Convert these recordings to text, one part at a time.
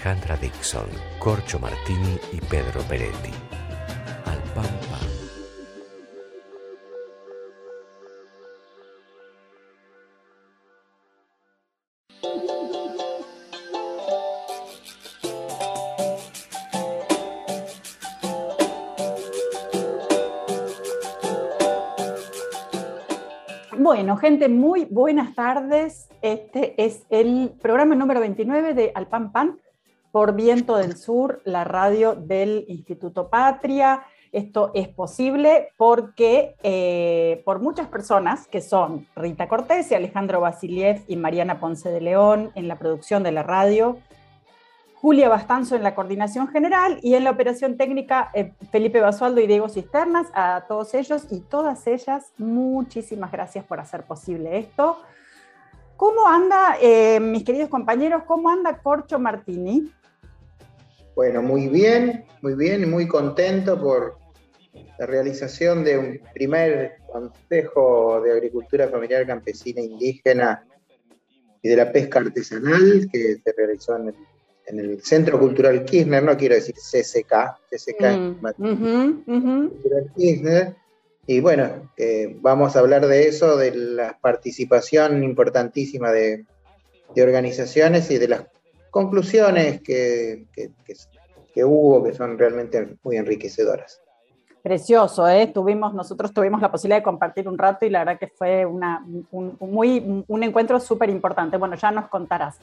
Alejandra Dixon, Corcho Martini y Pedro Peretti. Al pan. Bueno, gente, muy buenas tardes. Este es el programa número 29 de Al Pan Pan por Viento del Sur, la radio del Instituto Patria. Esto es posible porque eh, por muchas personas que son Rita Cortés y Alejandro Basiliev y Mariana Ponce de León en la producción de la radio, Julia Bastanzo en la coordinación general y en la operación técnica eh, Felipe Basualdo y Diego Cisternas, a todos ellos y todas ellas, muchísimas gracias por hacer posible esto. ¿Cómo anda, eh, mis queridos compañeros, cómo anda Corcho Martini? Bueno, muy bien, muy bien y muy contento por la realización de un primer Consejo de Agricultura Familiar Campesina Indígena y de la Pesca Artesanal que se realizó en el en el Centro Cultural Kirchner, no quiero decir CCK, CCK mm, Cultural Kirchner, y bueno, eh, vamos a hablar de eso, de la participación importantísima de, organizaciones y de las conclusiones que, que, hubo, que son realmente muy enriquecedoras. Precioso, ¿eh? Tuvimos, nosotros tuvimos la posibilidad de compartir un rato y la verdad que fue una, un, muy, un encuentro súper importante. Bueno, ya nos contarás.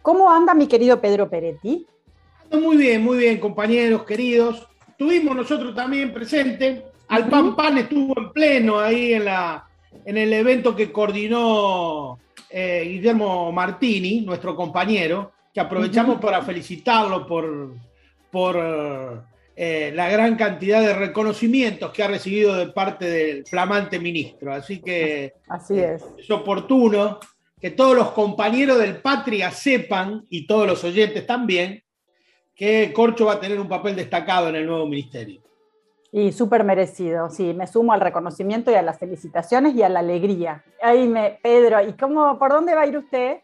¿Cómo anda mi querido Pedro Peretti? Muy bien, muy bien, compañeros queridos. Tuvimos nosotros también presente. Al Pan Pan estuvo en pleno ahí en, la, en el evento que coordinó eh, Guillermo Martini, nuestro compañero, que aprovechamos para felicitarlo por, por eh, la gran cantidad de reconocimientos que ha recibido de parte del flamante ministro. Así que Así es. es oportuno que todos los compañeros del Patria sepan, y todos los oyentes también, que Corcho va a tener un papel destacado en el nuevo ministerio. Y súper merecido, sí, me sumo al reconocimiento y a las felicitaciones y a la alegría. Ahí me, Pedro, ¿y cómo, por dónde va a ir usted?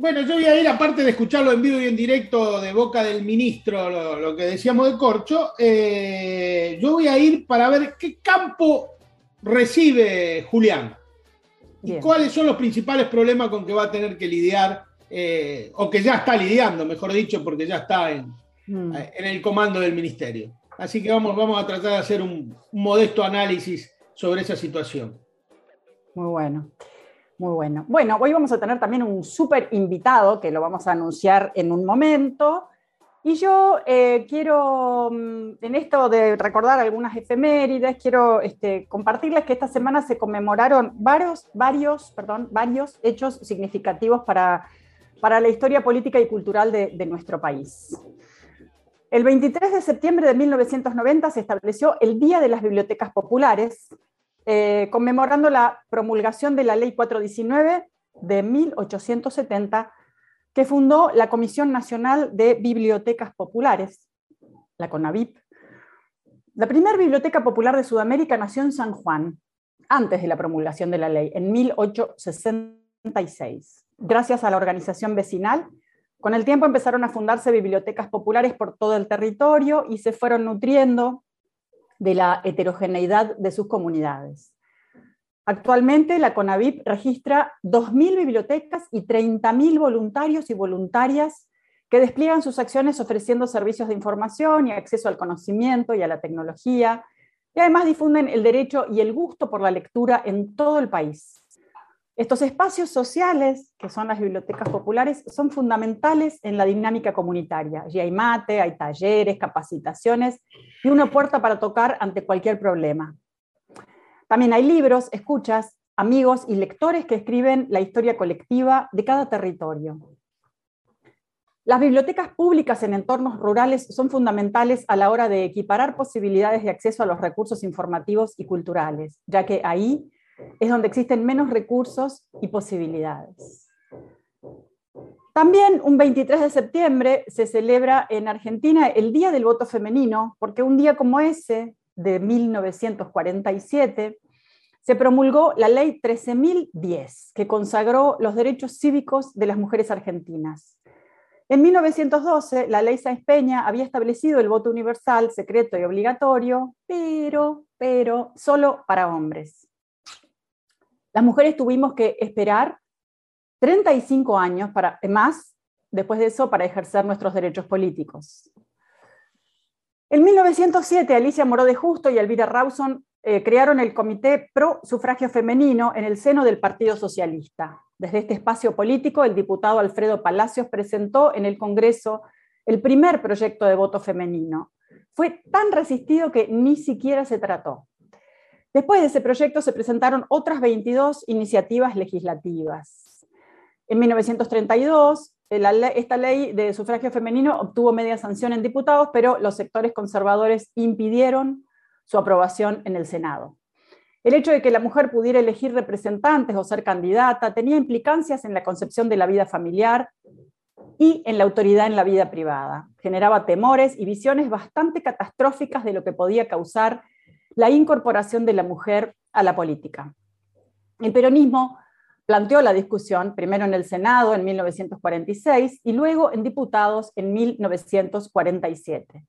Bueno, yo voy a ir, aparte de escucharlo en vivo y en directo de boca del ministro, lo, que decíamos de Corcho, eh, yo voy a ir para ver qué campo recibe Julián. ¿Y cuáles son los principales problemas con que va a tener que lidiar, eh, o que ya está lidiando, mejor dicho, porque ya está en, mm. eh, en, el comando del ministerio? Así que vamos, vamos a tratar de hacer un, modesto análisis sobre esa situación. Muy bueno. Muy bueno. Bueno, hoy vamos a tener también un súper invitado que lo vamos a anunciar en un momento. Y yo eh, quiero, mm, en esto de recordar algunas efemérides, quiero este, compartirles que esta semana se conmemoraron varios, varios, perdón, varios hechos significativos para, para la historia política y cultural de, nuestro país. El 23 de septiembre de 1990 se estableció el Día de las Bibliotecas Populares, eh, conmemorando la promulgación de la Ley 419 de 1870 que fundó la Comisión Nacional de Bibliotecas Populares, la CONAVIP. La primera biblioteca popular de Sudamérica nació en San Juan, antes de la promulgación de la ley, en 1866. Gracias a la organización vecinal, con el tiempo empezaron a fundarse bibliotecas populares por todo el territorio y se fueron nutriendo de la heterogeneidad de sus comunidades. Actualmente la CONAVIP registra 2.000 bibliotecas y 30.000 voluntarios y voluntarias que despliegan sus acciones ofreciendo servicios de información y acceso al conocimiento y a la tecnología, y además difunden el derecho y el gusto por la lectura en todo el país. Estos espacios sociales, que son las bibliotecas populares, son fundamentales en la dinámica comunitaria. Allí hay mate, hay talleres, capacitaciones y una puerta para tocar ante cualquier problema. También hay libros, escuchas, amigos y lectores que escriben la historia colectiva de cada territorio. Las bibliotecas públicas en entornos rurales son fundamentales a la hora de equiparar posibilidades de acceso a los recursos informativos y culturales, ya que ahí es donde existen menos recursos y posibilidades. También un 23 de septiembre se celebra en Argentina el Día del Voto Femenino, porque un día como ese, de 1947, se promulgó la Ley 13.010, que consagró los derechos cívicos de las mujeres argentinas. En 1912, la ley Sáenz Peña había establecido el voto universal, secreto y obligatorio, pero, pero, solo para hombres. Las mujeres tuvimos que esperar 35 años para, más después de eso para ejercer nuestros derechos políticos. En 1907, Alicia Moró de Justo y Elvira Rawson eh, crearon el Comité Pro Sufragio Femenino en el seno del Partido Socialista. Desde este espacio político, el diputado Alfredo Palacios presentó en el Congreso el primer proyecto de voto femenino. Fue tan resistido que ni siquiera se trató. Después de ese proyecto se presentaron otras 22 iniciativas legislativas. En 1932, esta ley de sufragio femenino obtuvo media sanción en diputados, pero los sectores conservadores impidieron su aprobación en el Senado. El hecho de que la mujer pudiera elegir representantes o ser candidata tenía implicancias en la concepción de la vida familiar y en la autoridad en la vida privada. Generaba temores y visiones bastante catastróficas de lo que podía causar la incorporación de la mujer a la política. El peronismo planteó la discusión primero en el Senado en 1946 y luego en diputados en 1947.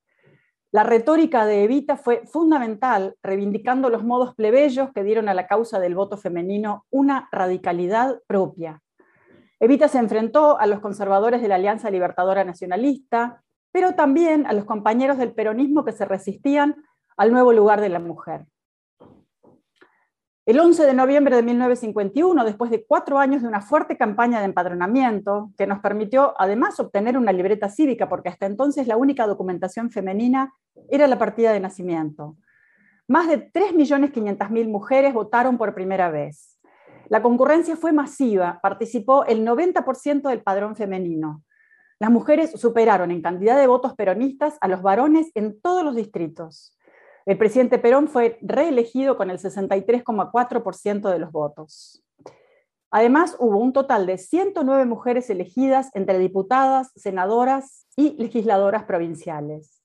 La retórica de Evita fue fundamental, reivindicando los modos plebeyos que dieron a la causa del voto femenino una radicalidad propia. Evita se enfrentó a los conservadores de la Alianza Libertadora Nacionalista, pero también a los compañeros del peronismo que se resistían al nuevo lugar de la mujer. El 11 de noviembre de 1951, después de cuatro años de una fuerte campaña de empadronamiento, que nos permitió además obtener una libreta cívica, porque hasta entonces la única documentación femenina era la partida de nacimiento. Más de 3.500.000 mujeres votaron por primera vez. La concurrencia fue masiva, participó el 90% del padrón femenino. Las mujeres superaron en cantidad de votos peronistas a los varones en todos los distritos. El presidente Perón fue reelegido con el 63,4% de los votos. Además, hubo un total de 109 mujeres elegidas entre diputadas, senadoras y legisladoras provinciales.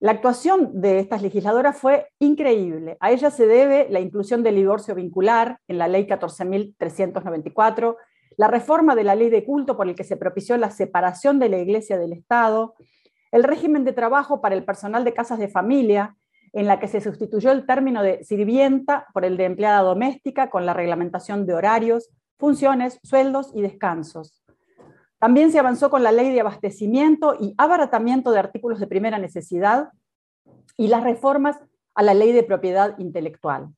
La actuación de estas legisladoras fue increíble. A ella se debe la inclusión del divorcio vincular en la ley 14.394, la reforma de la ley de culto por el que se propició la separación de la Iglesia del Estado, el régimen de trabajo para el personal de casas de familia, en la que se sustituyó el término de sirvienta por el de empleada doméstica con la reglamentación de horarios, funciones, sueldos y descansos. También se avanzó con la ley de abastecimiento y abaratamiento de artículos de primera necesidad y las reformas a la ley de propiedad intelectual.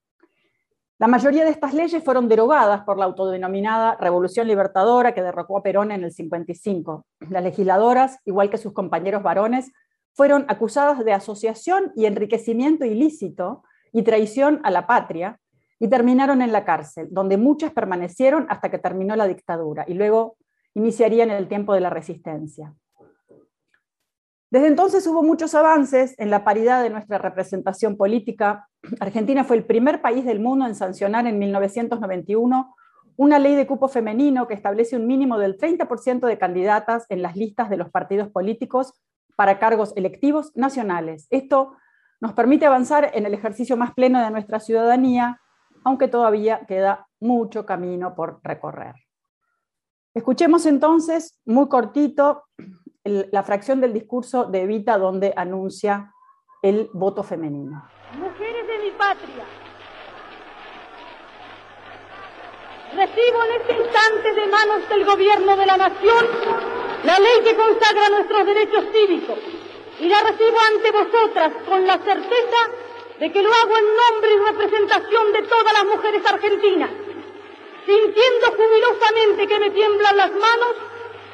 La mayoría de estas leyes fueron derogadas por la autodenominada Revolución Libertadora que derrocó a Perón en el 55. Las legisladoras, igual que sus compañeros varones, fueron acusadas de asociación y enriquecimiento ilícito y traición a la patria y terminaron en la cárcel, donde muchas permanecieron hasta que terminó la dictadura y luego iniciarían el tiempo de la resistencia. Desde entonces hubo muchos avances en la paridad de nuestra representación política. Argentina fue el primer país del mundo en sancionar en 1991 una ley de cupo femenino que establece un mínimo del 30% de candidatas en las listas de los partidos políticos para cargos electivos nacionales. Esto nos permite avanzar en el ejercicio más pleno de nuestra ciudadanía, aunque todavía queda mucho camino por recorrer. Escuchemos entonces, muy cortito, la fracción del discurso de Evita donde anuncia el voto femenino. Mujeres de mi patria, recibo en este instante de manos del gobierno de la nación la ley que consagra nuestros derechos cívicos y la recibo ante vosotras con la certeza de que lo hago en nombre y representación de todas las mujeres argentinas, sintiendo jubilosamente que me tiemblan las manos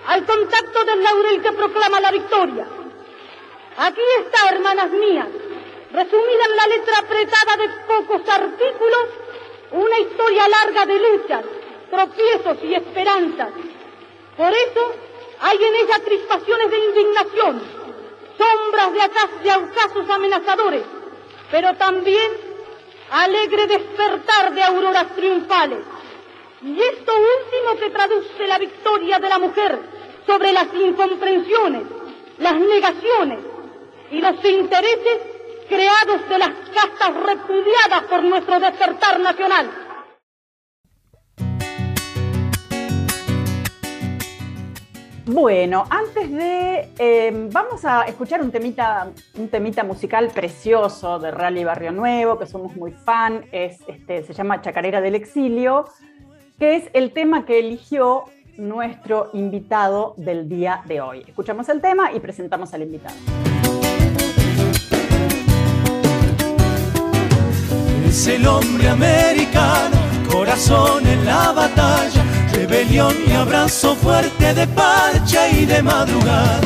al contacto del laurel que proclama la victoria. Aquí está, hermanas mías, resumida en la letra apretada de pocos artículos, una historia larga de luchas, tropiezos y esperanzas. Por eso, Hay en ella crispaciones de indignación, sombras de, acasos amenazadores, pero también alegre despertar de auroras triunfales. Y esto último que traduce la victoria de la mujer sobre las incomprensiones, las negaciones y los intereses creados de las castas repudiadas por nuestro despertar nacional. Bueno, antes de. Em, vamos a escuchar un temita, un temita musical precioso de Rally Barrio Nuevo, que somos muy fan. Es, este, se llama Chacarera del Exilio, que es el tema que eligió nuestro invitado del día de hoy. Escuchamos el tema y presentamos al invitado. Es el hombre americano, corazón en la batalla rebelión y abrazo fuerte de parcha y de madrugada.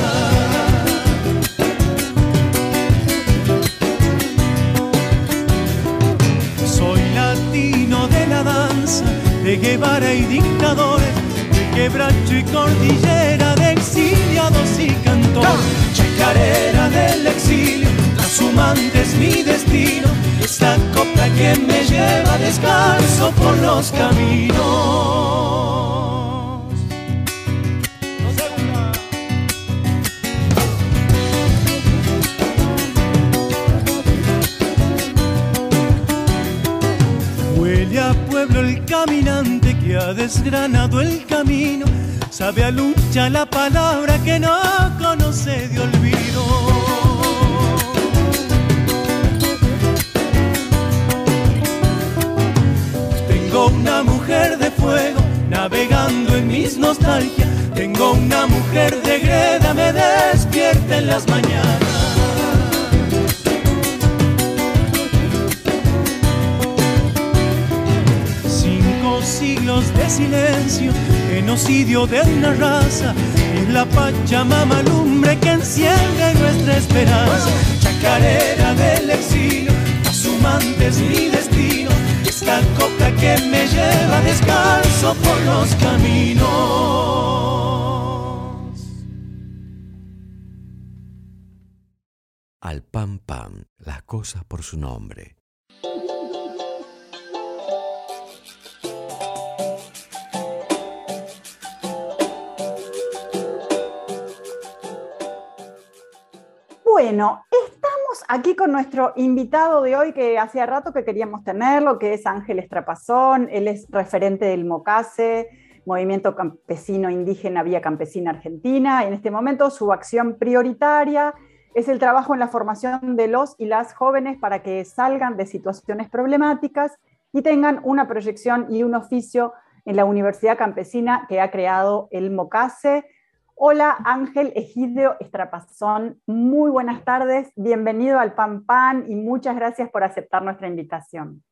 Soy latino de la danza, de Guevara y dictadores, de quebracho y cordillera, de exiliados y cantores. Chacarera del exilio, trashumante es mi destino, esta copla que me lleva descalzo por los caminos. El caminante que ha desgranado el camino, sabe a lucha la palabra que no conoce de olvido. Tengo una mujer de fuego navegando en mis nostalgias, tengo una mujer de greda, me despierta en las mañanas. Siglos de silencio, genocidio de una raza, es la Pachamama lumbre que enciende nuestra esperanza. Chacarera del exilio, asumantes mi destino, esta coca que me lleva descalzo por los caminos. Al pam pam, las cosas por su nombre. Bueno, estamos aquí con nuestro invitado de hoy que hacía rato que queríamos tenerlo, que es Ángel Estrapazón. Él es referente del MOCASE, Movimiento Campesino Indígena Vía Campesina Argentina. En este momento su acción prioritaria es el trabajo en la formación de los y las jóvenes para que salgan de situaciones problemáticas y tengan una proyección y un oficio en la Universidad Campesina que ha creado el MOCASE Hola Ángel Egidio Estrapazón, muy buenas tardes, bienvenido al Pan Pan y muchas gracias por aceptar nuestra invitación.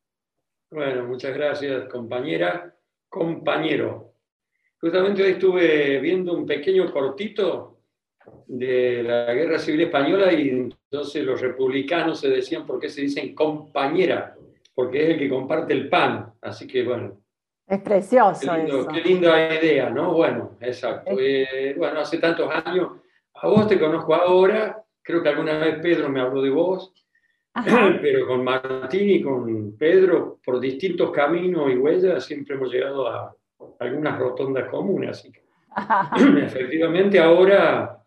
Bueno, muchas gracias compañera, compañero. Justamente hoy estuve viendo un pequeño cortito de la Guerra Civil Española y entonces los republicanos se decían por qué se dicen compañera, porque es el que comparte el pan. Así que bueno, es precioso. Qué, linda idea, ¿no? Bueno, exacto. Eh, bueno, hace tantos años, a vos te conozco ahora, creo que alguna vez Pedro me habló de vos, pero con Martín y con Pedro, por distintos caminos y huellas, siempre hemos llegado a algunas rotondas comunes. Así que, efectivamente, ahora,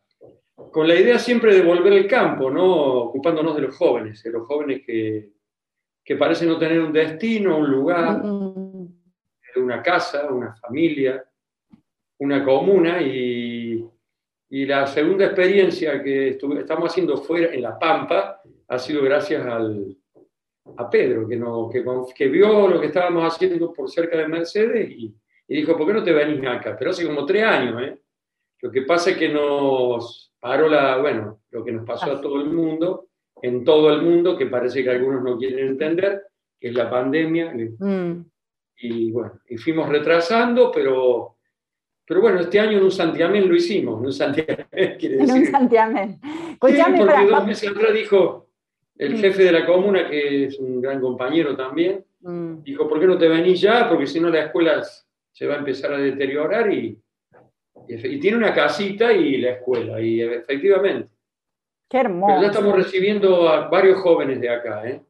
con la idea siempre de volver al campo, ¿no? Ocupándonos de los jóvenes, de los jóvenes que, que parecen no tener un destino, un lugar. Mm, una casa, una familia, una comuna y, la segunda experiencia que estamos haciendo fuera en La Pampa ha sido gracias al, a Pedro, que, no, que, vio lo que estábamos haciendo por cerca de Mercedes y, dijo, ¿por qué no te venís acá? Pero hace como tres años, ¿eh? Lo que pasa es que nos paró la, bueno, lo que nos pasó a todo el mundo, en todo el mundo, que parece que algunos no quieren entender, que es la pandemia. Mm y bueno, y fuimos retrasando, pero, pero bueno, este año en un santiamén lo hicimos, en un santiamén, quiere decir. En un santiamén. porque dos meses atrás dijo el mm. jefe de la comuna, que es un gran compañero también, mm. dijo, ¿por qué no te venís ya? Porque si no la escuela se va a empezar a deteriorar y, Y, tiene una casita y la escuela, y efectivamente. Qué hermoso. Pero ya estamos recibiendo a varios jóvenes de acá. ¿eh?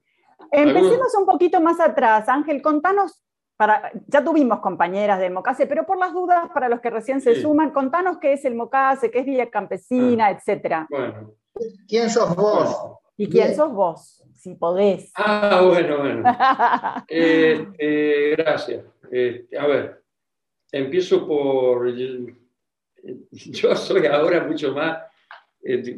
Empecemos un poquito más atrás. Ángel, contanos, para, ya tuvimos compañeras de Mocase, pero por las dudas, para los que recién se suman, contanos qué es el Mocase, qué es Villa Campesina, ah, etcétera. Bueno. ¿Quién sos vos? ¿Y quién sos vos? Si podés. Ah, bueno, bueno. Este, gracias. Este, a ver, empiezo por... Yo soy ahora mucho más eh,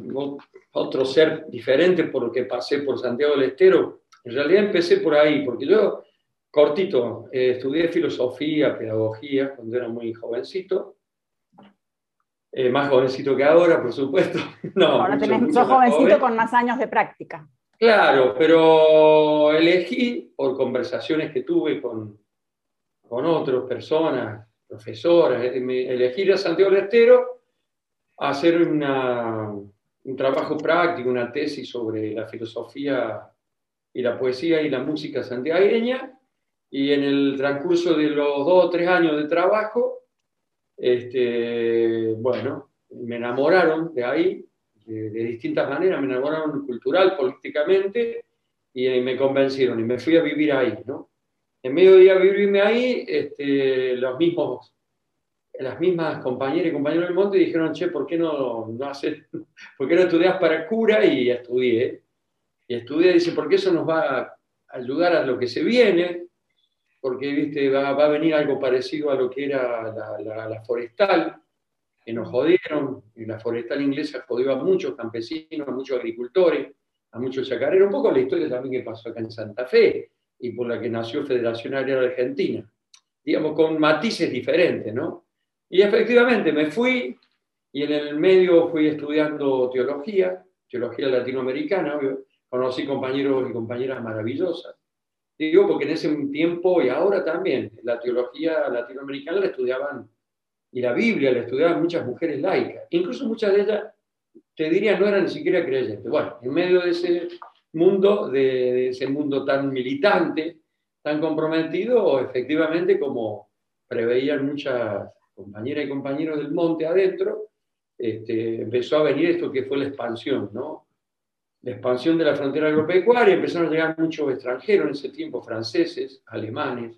otro ser diferente por lo que pasé por Santiago del Estero. En realidad empecé por ahí, porque yo, cortito, eh, estudié filosofía, pedagogía cuando era muy jovencito. Eh, más jovencito que ahora, por supuesto. No, ahora tenés, sos jovencito con más años de práctica. Claro, pero elegí por conversaciones que tuve con, con otras personas, profesoras, elegí ir a Santiago del Estero a hacer una, un trabajo práctico, una tesis sobre la filosofía y la poesía y la música santiagueña, y en el transcurso de los dos o tres años de trabajo, este, bueno, me enamoraron de ahí, de, distintas maneras, me enamoraron cultural, políticamente, y, me convencieron, y me fui a vivir ahí, ¿no? En medio de vivirme ahí, este, los mismos las mismas compañeras y compañeros del monte dijeron, che, ¿por qué no, no haces, por qué no estudias para cura? Y estudié. Y estudié, dice, porque eso nos va a ayudar a lo que se viene, porque ¿viste? Va, va a venir algo parecido a lo que era la, forestal, que nos jodieron, y la forestal inglesa jodió a muchos campesinos, a muchos agricultores, a muchos chacareros, un poco la historia también que pasó acá en Santa Fe, y por la que nació Federación Agraria Argentina, digamos, con matices diferentes, ¿no? Y efectivamente me fui y en el medio fui estudiando teología, teología latinoamericana, conocí compañeros y compañeras maravillosas. Digo, porque en ese tiempo y ahora también, la teología latinoamericana la estudiaban, y la Biblia la estudiaban muchas mujeres laicas, incluso muchas de ellas, te diría, no eran ni siquiera creyentes. Bueno, en medio de ese mundo, de ese mundo tan militante, tan comprometido, efectivamente, como preveían muchas compañeras y compañeros del monte adentro, este, empezó a venir esto que fue la expansión, ¿no? La expansión de la frontera agropecuaria, empezaron a llegar muchos extranjeros en ese tiempo, franceses, alemanes.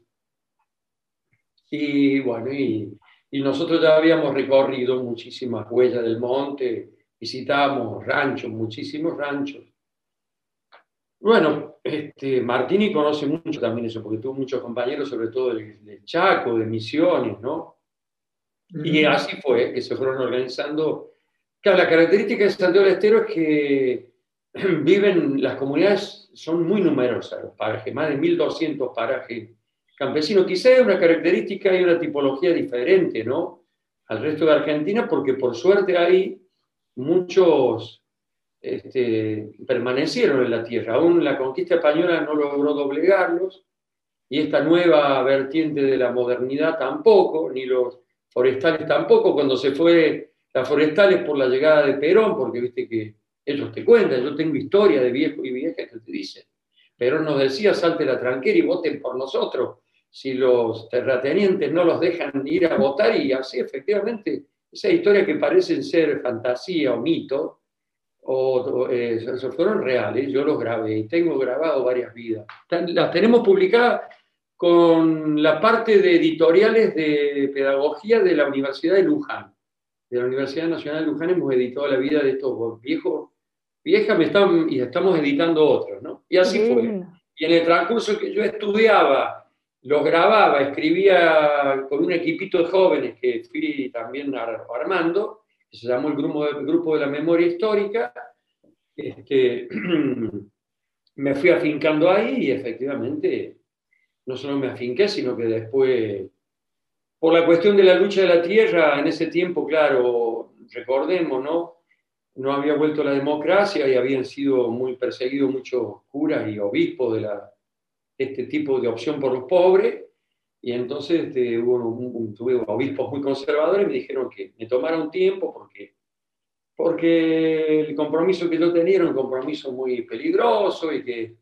Y bueno, y, y nosotros ya habíamos recorrido muchísimas huellas del monte, visitábamos ranchos, muchísimos ranchos. Bueno, este, Martini conoce mucho también eso, porque tuvo muchos compañeros, sobre todo del Chaco, de Misiones, ¿no? Y así fue, que se fueron organizando. Claro, la característica de Santiago del Estero es que viven, las comunidades son muy numerosas, los parajes, más de 1.200 parajes campesinos. Quizá es una característica y una tipología diferente, ¿no? Al resto de Argentina, porque por suerte ahí muchos este, permanecieron en la tierra. Aún la conquista española no logró doblegarlos, y esta nueva vertiente de la modernidad tampoco, ni los forestales tampoco, cuando se fue las forestales por la llegada de Perón, porque viste que ellos te cuentan, yo tengo historia de viejos y viejas que te dicen, Perón nos decía, salte la tranquera y voten por nosotros, si los terratenientes no los dejan ir a votar, y así efectivamente, esa historia que parecen ser fantasía o mito, o, eh, fueron reales, yo los grabé y tengo grabado varias vidas. Las tenemos publicadas con la parte de editoriales de pedagogía de la Universidad de Luján. De la Universidad Nacional de Luján hemos editado la vida de estos viejos, viejas me están, y estamos editando otros, ¿no? Y así fue. Y en el transcurso que yo estudiaba, los grababa, escribía con un equipito de jóvenes que fui también armando, que se llamó el Grupo de, grupo de la Memoria Histórica, este, me fui afincando ahí y efectivamente no solo me afinqué, sino que después, por la cuestión de la lucha de la tierra, en ese tiempo, claro, recordemos, ¿no? No había vuelto la democracia y habían sido muy perseguidos muchos curas y obispos de la, este tipo de opción por los pobres. Y entonces este, hubo tuve obispos muy conservadores y me dijeron que me tomara un tiempo porque, porque el compromiso que yo tenía era un compromiso muy peligroso y que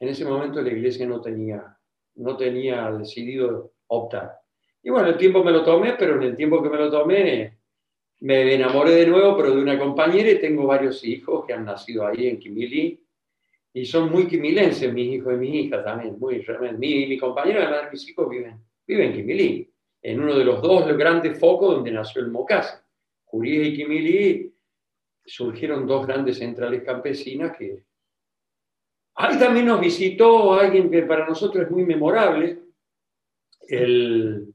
en ese momento la iglesia no tenía no tenía decidido optar. Y bueno, el tiempo me lo tomé, pero en el tiempo que me lo tomé me enamoré de nuevo, pero de una compañera y tengo varios hijos que han nacido ahí en Quimilí. Y son muy quimilenses mis hijos y mis hijas también, muy. Mi, mi compañera, además de mis hijos, viven, viven en Quimilí, en uno de los dos grandes focos donde nació el Mocasa. Jurí y Quimilí surgieron dos grandes centrales campesinas que... Ahí también nos visitó alguien que para nosotros es muy memorable, el,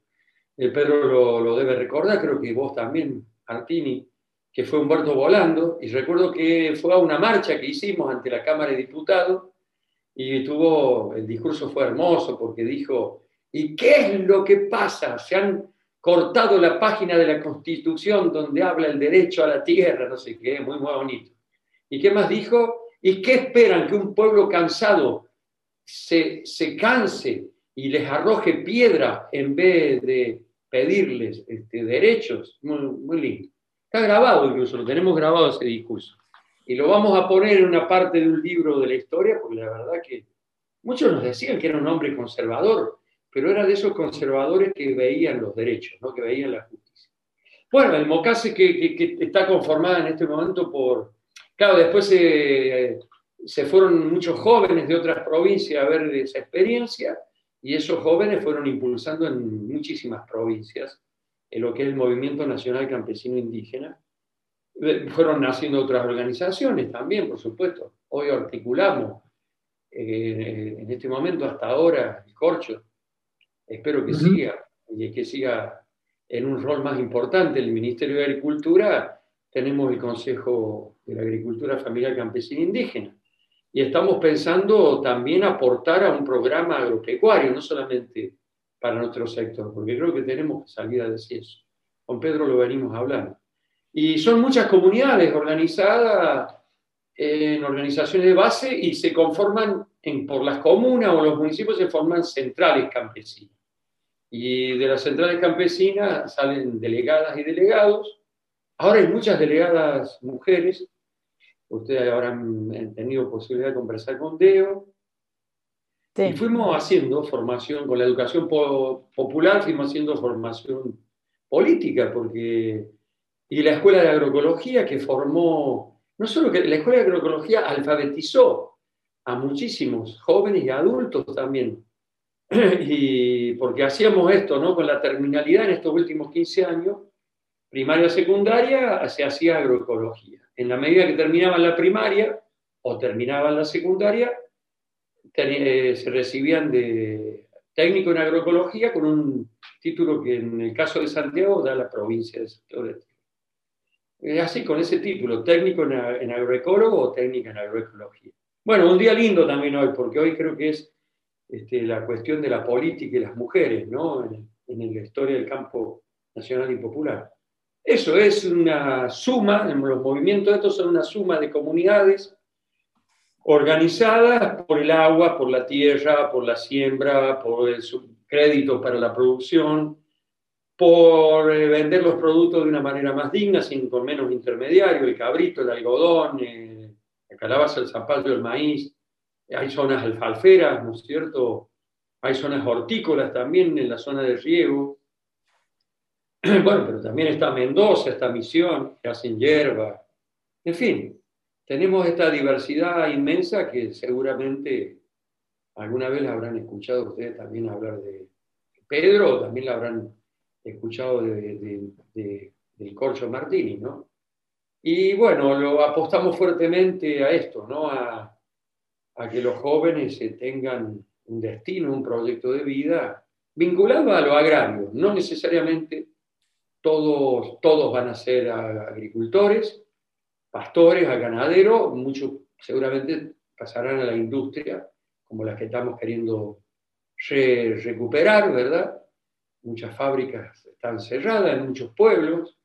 el Pedro lo, lo debe recordar, creo que vos también, Martini, que fue Humberto Volando, y recuerdo que fue a una marcha que hicimos ante la Cámara de Diputados y tuvo, el discurso fue hermoso porque dijo, ¿y qué es lo que pasa? Se han cortado la página de la Constitución donde habla el derecho a la tierra, no sé qué, muy, muy bonito. ¿Y qué más dijo? ¿Y qué esperan? Que un pueblo cansado se, se canse y les arroje piedra en vez de pedirles este, derechos. Muy, muy lindo. Está grabado incluso, lo tenemos grabado ese discurso. Y lo vamos a poner en una parte de un libro de la historia, porque la verdad que muchos nos decían que era un hombre conservador, pero era de esos conservadores que veían los derechos, ¿no? que veían la justicia. Bueno, el Mocase que, que, está conformada en este momento por... Claro, después se, se fueron muchos jóvenes de otras provincias a ver esa experiencia y esos jóvenes fueron impulsando en muchísimas provincias en lo que es el Movimiento Nacional Campesino Indígena. Eh, fueron naciendo otras organizaciones también, por supuesto. Hoy articulamos eh, en este momento, hasta ahora, el corcho. Espero que siga y que siga en un rol más importante el Ministerio de Agricultura. Tenemos el Consejo de la Agricultura Familiar Campesina Indígena y estamos pensando también aportar a un programa agropecuario, no solamente para nuestro sector, porque creo que tenemos que salir a decir eso. Con Pedro lo venimos hablando. Y son muchas comunidades organizadas en organizaciones de base y se conforman en, por las comunas o los municipios, se forman centrales campesinas. Y de las centrales campesinas salen delegadas y delegados. Ahora hay muchas delegadas mujeres Ustedes habrán tenido posibilidad de conversar con Deo. Y fuimos haciendo formación con la educación popular, fuimos haciendo formación política, porque. Y la escuela de agroecología que formó. No solo que la escuela de agroecología alfabetizó a muchísimos jóvenes y adultos también. Y porque hacíamos esto, ¿no? Con la terminalidad en estos últimos 15 años, primaria, secundaria, se hacía agroecología en la medida que terminaban la primaria o terminaban la secundaria, eh, se recibían de técnico en agroecología con un título que en el caso de Santiago da la provincia de Santiago así, con ese título, técnico en, agroecólogo o técnica en agroecología. Bueno, un día lindo también hoy, porque hoy creo que es este, la cuestión de la política y las mujeres, ¿no? En, en la historia del campo nacional y popular. Eso es una suma, los movimientos estos son una suma de comunidades organizadas por el agua, por la tierra, por la siembra, por el crédito para la producción, por eh, vender los productos de una manera más digna, sin con menos intermediario, el cabrito, el algodón, eh, la calabaza, el zapallo, el maíz. Hay zonas alfalferas, ¿no es cierto? Hay zonas hortícolas también en la zona de riego. Bueno, pero también está Mendoza, está Misión, que hacen hierba. En fin, tenemos esta diversidad inmensa que seguramente alguna vez habrán escuchado ustedes también hablar de Pedro, también la habrán escuchado de, del Corcho Martini, ¿no? Y bueno, lo apostamos fuertemente a esto, ¿no? A, a que los jóvenes tengan un destino, un proyecto de vida vinculado a lo agrario, no necesariamente todos, todos van a ser agricultores, pastores, a ganaderos, muchos seguramente pasarán a la industria, como la que estamos queriendo recuperar, ¿verdad? Muchas fábricas están cerradas en muchos pueblos,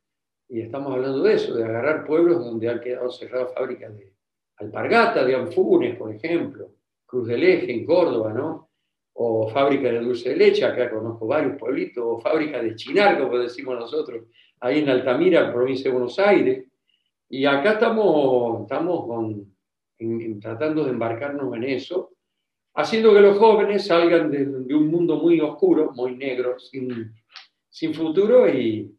y estamos hablando de eso, de agarrar pueblos donde han quedado cerradas fábricas de alpargata, de anfunes, por ejemplo, Cruz del Eje, en Córdoba, ¿no? O fábrica de dulce de leche, acá conozco varios pueblitos, o fábrica de chinar, como decimos nosotros, ahí en Altamira, provincia de Buenos Aires. Y acá estamos, estamos tratando de embarcarnos en eso, haciendo que los jóvenes salgan de, un mundo muy oscuro, muy negro, sin, sin futuro y,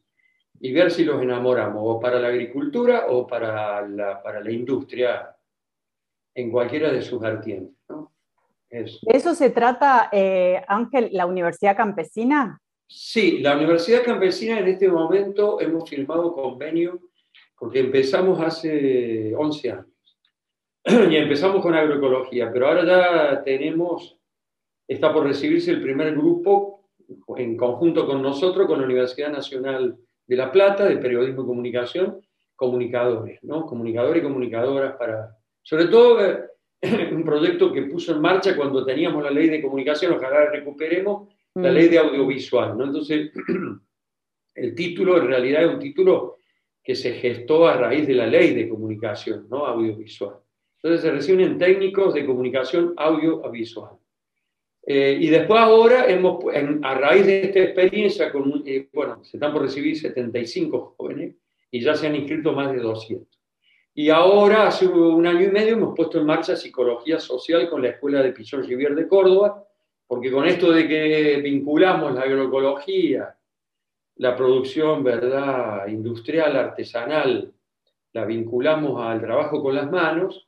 y ver si los enamoramos, o para la agricultura o para la, para la industria, en cualquiera de sus vertientes. ¿No? Eso. se trata, eh, Ángel, la Universidad Campesina? Sí, la Universidad Campesina en este momento hemos firmado convenio porque empezamos hace 11 años y empezamos con agroecología, pero ahora ya tenemos, está por recibirse el primer grupo en conjunto con nosotros, con la Universidad Nacional de La Plata, de Periodismo y Comunicación, comunicadores, ¿no? Comunicadores y comunicadoras para, sobre todo, eh, un proyecto que puso en marcha cuando teníamos la ley de comunicación, ojalá recuperemos, la ley de mm. audiovisual, ¿no? Entonces, el título en realidad es un título que se gestó a raíz de la ley de comunicación, ¿no? Audiovisual. Entonces se reciben técnicos de comunicación audiovisual. Eh, y después ahora, hemos, a raíz de esta experiencia, con, eh, bueno, se están por recibir 75 jóvenes y ya se han inscrito más de 200. Y ahora, hace un año y medio, hemos puesto en marcha psicología social con la Escuela de Pichón Rivier de Córdoba, porque con esto de que vinculamos la agroecología, la producción ¿verdad? industrial, artesanal, la vinculamos al trabajo con las manos,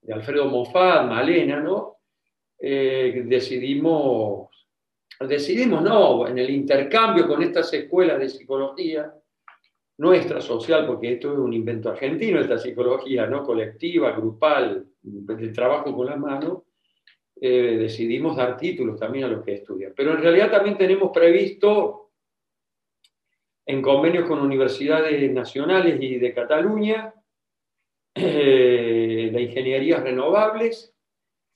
de Alfredo Moffat, Malena, ¿no? Eh, decidimos, decidimos, no, en el intercambio con estas escuelas de psicología, nuestra social, porque esto es un invento argentino, esta psicología no colectiva, grupal, de trabajo con las manos, eh, decidimos dar títulos también a los que estudian. Pero en realidad también tenemos previsto, en convenios con universidades nacionales y de Cataluña, eh, la ingenierías renovables.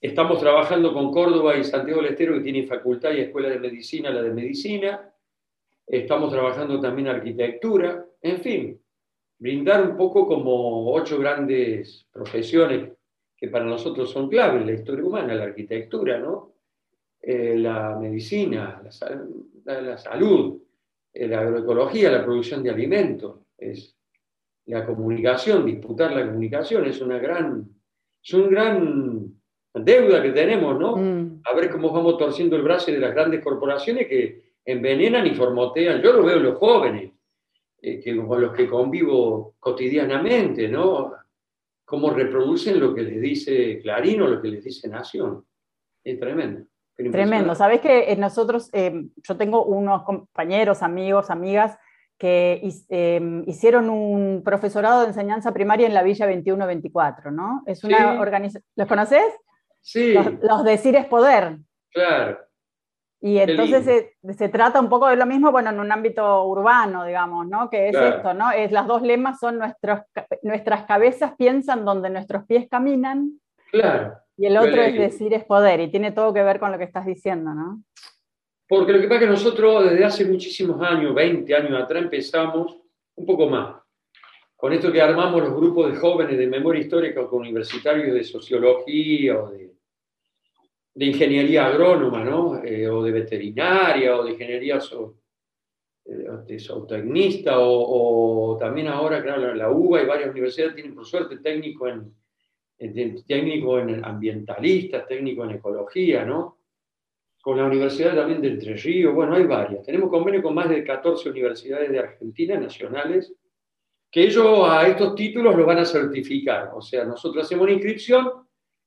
Estamos trabajando con Córdoba y Santiago del Estero, que tienen facultad y escuela de medicina, la de medicina. Estamos trabajando también arquitectura. En fin, brindar un poco como ocho grandes profesiones que para nosotros son claves, la historia humana, la arquitectura, ¿no? Eh, la medicina, la, la salud, eh, la agroecología, la producción de alimentos, es la comunicación, disputar la comunicación, es una gran, es un gran deuda que tenemos, ¿no? Mm. A ver cómo vamos torciendo el brazo de las grandes corporaciones que envenenan y formotean. Yo lo veo en los jóvenes, eh, que, con los que convivo cotidianamente, ¿no? Cómo reproducen lo que les dice Clarín o lo que les dice Nación. Es tremendo. Tremendo. Sabes que eh, nosotros, eh, yo tengo unos compañeros, amigos, amigas que hicieron un profesorado de enseñanza primaria en la Villa 21-24, ¿no? Es una organización. ¿Los conoces? Sí. Los, los Decir es Poder. Claro. Y entonces se, se, trata un poco de lo mismo, bueno, en un ámbito urbano, digamos, ¿no? Que es esto, ¿no? Es, las dos lemas son nuestros, nuestras cabezas piensan donde nuestros pies caminan. Claro. Y el otro es decir es poder, y tiene todo que ver con lo que estás diciendo, ¿no? Porque lo que pasa es que nosotros desde hace muchísimos años, 20 años atrás, empezamos un poco más. Con esto que armamos los grupos de jóvenes de memoria histórica con universitarios de sociología o de, de ingeniería agrónoma, ¿no? Eh, o de veterinaria o de ingeniería so, eh, zootecnista o, también ahora, claro, la UBA y varias universidades tienen por suerte técnico en, en técnico en ambientalistas, técnico en ecología, ¿no? con la Universidad también de Entre Ríos, bueno, hay varias. Tenemos convenio con más de 14 universidades de Argentina, nacionales, que ellos a estos títulos los van a certificar. O sea, nosotros hacemos una inscripción,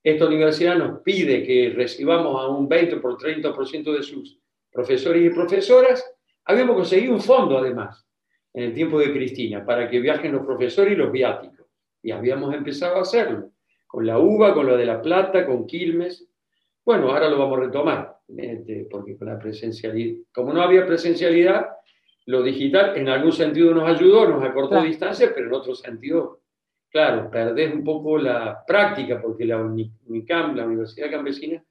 esta universidad nos pide que recibamos a un 20 por 30% de sus profesores y profesoras. Habíamos conseguido un fondo, además, en el tiempo de Cristina, para que viajen los profesores y los viáticos. Y habíamos empezado a hacerlo, con la UBA, con lo de La Plata, con Quilmes. Bueno, ahora lo vamos a retomar porque con la presencialidad, como no había presencialidad, lo digital en algún sentido nos ayudó, nos acortó distancia, pero en otro sentido, claro, perdés un poco la práctica, porque la UNICAM, la Universidad Campesina,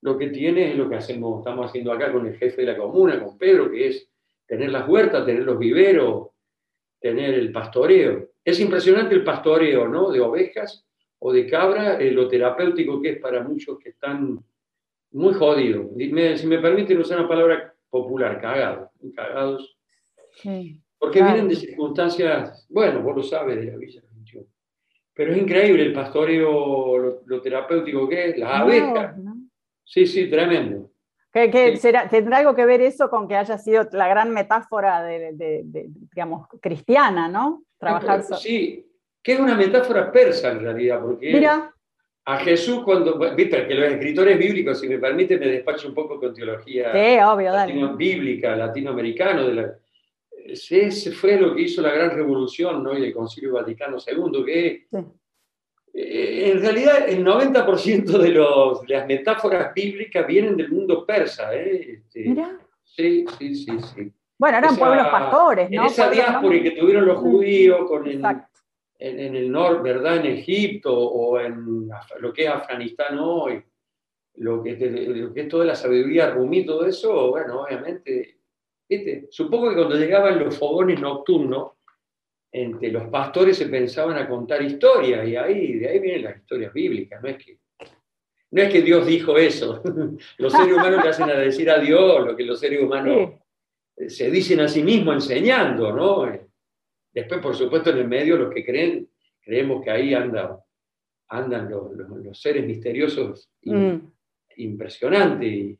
lo que tiene es lo que hacemos, estamos haciendo acá con el jefe de la comuna, con Pedro, que es tener las huertas, tener los viveros, tener el pastoreo. Es impresionante el pastoreo, ¿no? De ovejas o de cabra, eh, lo terapéutico que es para muchos que están muy jodido. si me permiten usar una palabra popular, cagado, cagados. Porque vienen de circunstancias, bueno, vos lo sabes de la Villa Pero es increíble el pastoreo, lo, terapéutico que es, las abejas. Sí, sí, tremendo. ¿Tendrá algo que ver eso con que haya sido la gran metáfora de, digamos, cristiana, ¿no? Trabajar sí, que es una metáfora persa en realidad, porque Mira. a Jesús cuando, viste, que los escritores bíblicos, si me permite, me despacho un poco con teología bíblica, latinoamericano, de la, ese fue lo que hizo la gran revolución ¿no? y el Concilio Vaticano II, que eh, en realidad el 90% de, los, las metáforas bíblicas vienen del mundo persa. ¿eh? Este, Mira. Sí, sí, sí, sí. Bueno, eran pueblos pastores, ¿no? En esa diáspora que tuvieron los judíos con el, en, el norte, ¿verdad? En Egipto o en lo que es Afganistán hoy, lo que, lo que es toda la sabiduría rumí, todo eso, bueno, obviamente Supongo que cuando llegaban los fogones nocturnos, entre los pastores se pensaban a contar historias y ahí, de ahí vienen las historias bíblicas, no es que, no es que Dios dijo eso, los seres humanos le hacen a decir a Dios lo que los seres humanos se dicen a sí mismos enseñando, ¿no? Después, por supuesto, en el medio los que creen, creemos que ahí andan, andan los, seres misteriosos mm. impresionantes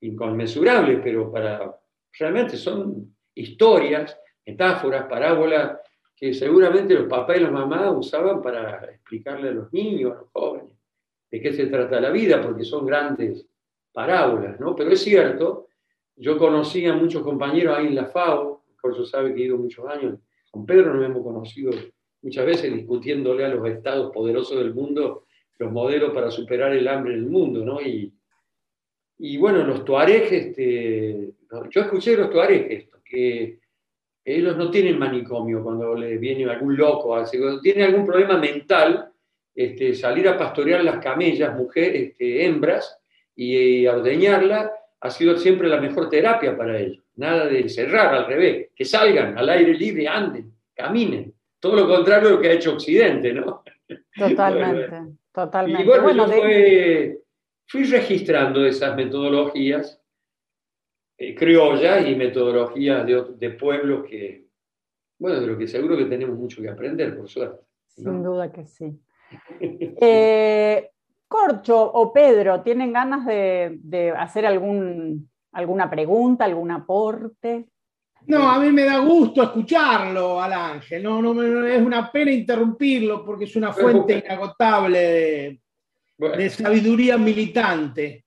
inconmensurables, pero para realmente son historias, metáforas, parábolas que seguramente los papás y las mamás usaban para explicarle a los niños, a los jóvenes, de qué se trata la vida, porque son grandes parábolas, ¿no? Pero es cierto, yo conocí a muchos compañeros ahí en la FAO, por eso sabe que he ido muchos años, con Pedro nos hemos conocido muchas veces discutiéndole a los estados poderosos del mundo los modelos para superar el hambre en el mundo, ¿no? Y, bueno, los tuaregs, este, yo escuché los tuaregs esto, que ellos no tienen manicomio cuando les viene algún loco, así, cuando tienen algún problema mental, este, salir a pastorear las camellas, mujeres, este, hembras, y, a ordeñarla ha sido siempre la mejor terapia para ellos. Nada de encerrar, al revés, que salgan al aire libre, anden, caminen. Todo lo contrario de lo que ha hecho Occidente, ¿no? Totalmente, totalmente. Y bueno, fui registrando esas metodologías eh, criollas y metodologías de, de, pueblos que, bueno, de lo que seguro que tenemos mucho que aprender, por suerte. Sin duda que sí. Eh, Corcho o Pedro, ¿tienen ganas de, hacer algún, alguna pregunta, algún aporte? No, a mí me da gusto escucharlo al Ángel, no, no, es una pena interrumpirlo porque es una fuente inagotable de, de sabiduría militante.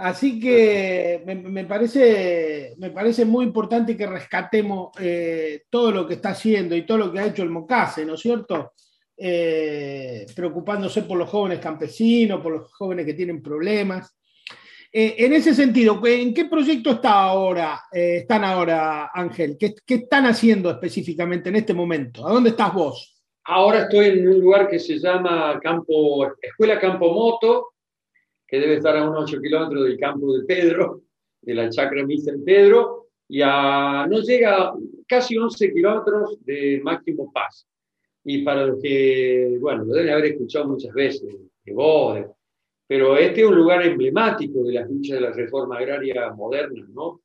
Así que me, parece, me parece muy importante que rescatemos eh, todo lo que está haciendo y todo lo que ha hecho el Mocase, ¿no es cierto? Eh, preocupándose por los jóvenes campesinos, por los jóvenes que tienen problemas. Eh, en ese sentido, ¿en qué proyecto está ahora, están ahora, Ángel? ¿Qué, ¿Qué están haciendo específicamente en este momento? ¿A dónde estás vos? Ahora estoy en un lugar que se llama Campo, Escuela Campo Moto, que debe estar a unos 8 kilómetros del campo de Pedro, de la chacra Mister Pedro, y a, no llega casi 11 kilómetros de Máximo Paz. Y para los que, bueno, lo deben haber escuchado muchas veces, de vos, pero este es un lugar emblemático de las luchas de la reforma agraria moderna, ¿no?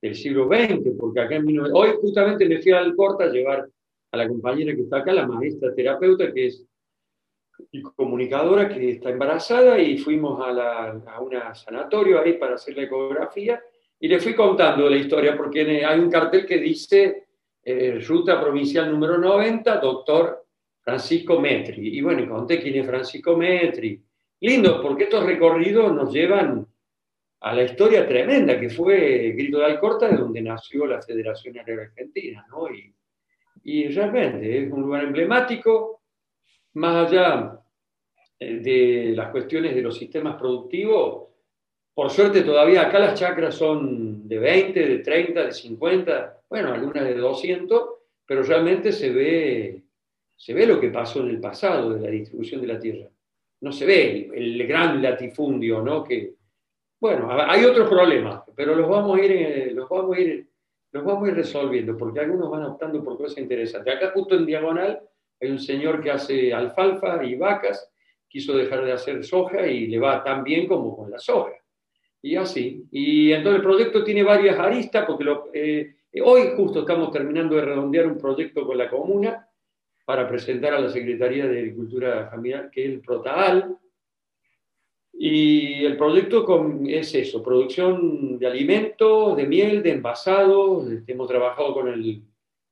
Del siglo XX, porque acá en hoy justamente me fui al Corta a llevar a la compañera que está acá, la maestra terapeuta, que es comunicadora, que está embarazada, y fuimos a, la, a un sanatorio ahí para hacer la ecografía, y le fui contando la historia, porque hay un cartel que dice eh, Ruta Provincial número 90, doctor Francisco Metri. Y bueno, conté quién es Francisco Metri. Lindo, porque estos recorridos nos llevan a la historia tremenda que fue Grito de Alcorta, de donde nació la Federación Agraria Argentina, ¿no? Y, y realmente es un lugar emblemático, más allá eh, de las cuestiones de los sistemas productivos, por suerte todavía acá las chacras son de 20, de 30, de 50, bueno, algunas de 200, pero realmente se ve, se ve lo que pasó en el pasado de la distribución de la tierra. No se ve el, gran latifundio, ¿no? Que, bueno, hay otros problemas, pero los vamos a ir, eh, los vamos a ir los vamos a ir resolviendo, porque algunos van optando por cosas interesantes. Acá justo en diagonal hay un señor que hace alfalfa y vacas, quiso dejar de hacer soja y le va tan bien como con la soja. Y así. Y entonces el proyecto tiene varias aristas, porque eh, hoy justo estamos terminando de redondear un proyecto con la comuna para presentar a la Secretaría de Agricultura Familiar, que es el PROTAAL, Y el proyecto es eso, producción de alimentos, de miel, de envasados. Hemos trabajado con el,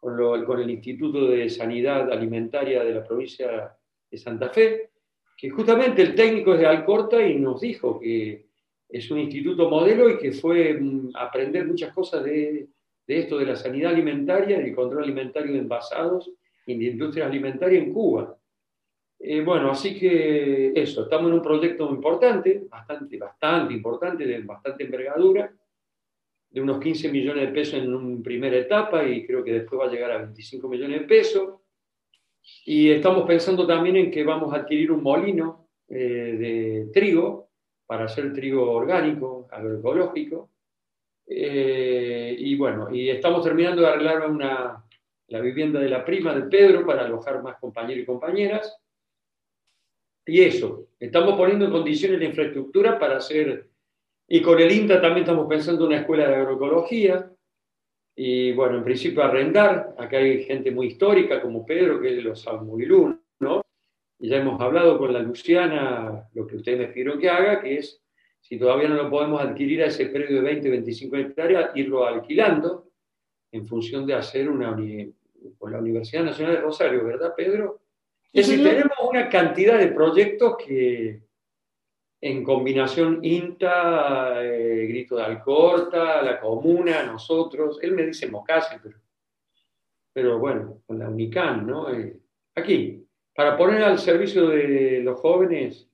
con, el Instituto de Sanidad Alimentaria de la provincia de Santa Fe, que justamente el técnico es de Alcorta y nos dijo que es un instituto modelo y que fue mm, aprender muchas cosas de, esto de la sanidad alimentaria, del control alimentario de envasados y de industria alimentaria en Cuba. Eh, bueno, así que eso, estamos en un proyecto importante, bastante, bastante importante, de bastante envergadura, de unos 15 millones de pesos en una primera etapa y creo que después va a llegar a 25 millones de pesos. Y estamos pensando también en que vamos a adquirir un molino eh, de trigo para hacer trigo orgánico, agroecológico. Eh, y bueno, y estamos terminando de arreglar una, la vivienda de la prima de Pedro para alojar más compañeros y compañeras. Y eso, estamos poniendo en condiciones la infraestructura para hacer, y con el INTA también estamos pensando en una escuela de agroecología, y bueno, en principio arrendar, acá hay gente muy histórica como Pedro, que es de los Almuilún, ¿no? Y ya hemos hablado con la Luciana, lo que ustedes me pidieron que haga, que es, si todavía no lo podemos adquirir a ese predio de 20, 25 hectáreas, irlo alquilando en función de hacer una, con la Universidad Nacional de Rosario, ¿verdad, Pedro? Es decir, tenemos una cantidad de proyectos que en combinación INTA, eh, Grito de Alcorta, la Comuna, nosotros, él me dice Mocase, pero, pero bueno, con la UNICAN, ¿no? Eh, aquí, para poner al servicio de los jóvenes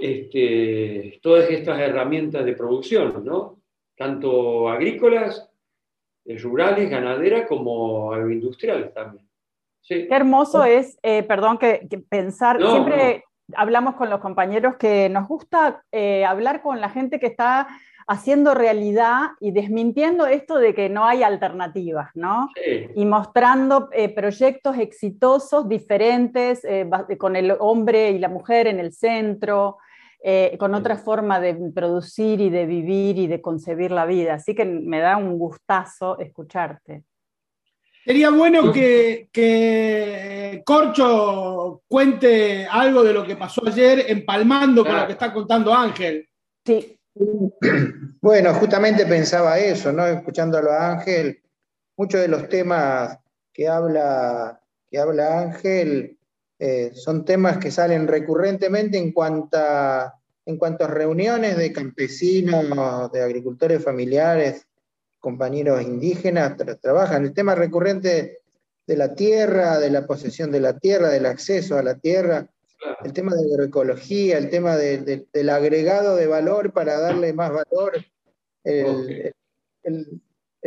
este, todas estas herramientas de producción, ¿no? Tanto agrícolas, eh, rurales, ganaderas, como agroindustriales también. Qué hermoso es, eh, perdón, que, pensar, siempre hablamos con los compañeros que nos gusta eh, hablar con la gente que está haciendo realidad y desmintiendo esto de que no hay alternativas, ¿no? Y mostrando eh, proyectos exitosos, diferentes, con el hombre y la mujer en el centro, con otra forma de producir y de vivir y de concebir la vida. Así que me da un gustazo escucharte. Sería bueno que, Corcho cuente algo de lo que pasó ayer, empalmando con lo que está contando Ángel. Sí. Bueno, justamente pensaba eso, ¿no? Escuchándolo a Ángel, muchos de los temas que habla, que habla Ángel eh, son temas que salen recurrentemente en cuanto, a, en cuanto a reuniones de campesinos, de agricultores familiares, compañeros indígenas trabajan. El tema recurrente de la tierra, de la posesión de la tierra, del acceso a la tierra, el tema de la agroecología, el tema del agregado de valor para darle más valor, el,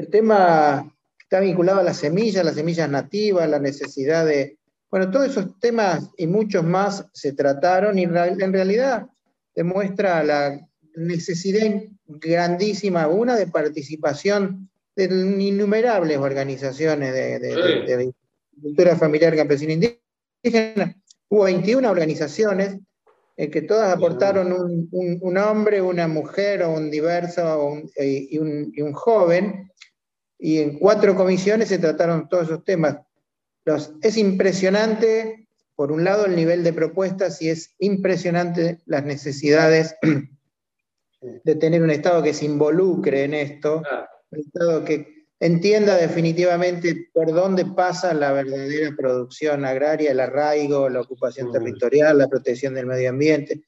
tema está vinculado a las semillas, las semillas nativas, la necesidad de... Bueno, todos esos temas y muchos más se trataron y en realidad demuestra la necesidad grandísima, una de participación de innumerables organizaciones de, cultura familiar campesina indígena. Hubo 21 organizaciones en que todas aportaron un, hombre, una mujer o un diverso eh, y, un, joven, y en cuatro comisiones se trataron todos esos temas. Los, es impresionante, por un lado, el nivel de propuestas y es impresionante las necesidades de tener un Estado que se involucre en esto, un Estado que entienda definitivamente por dónde pasa la verdadera producción agraria, el arraigo, la ocupación territorial, la protección del medio ambiente.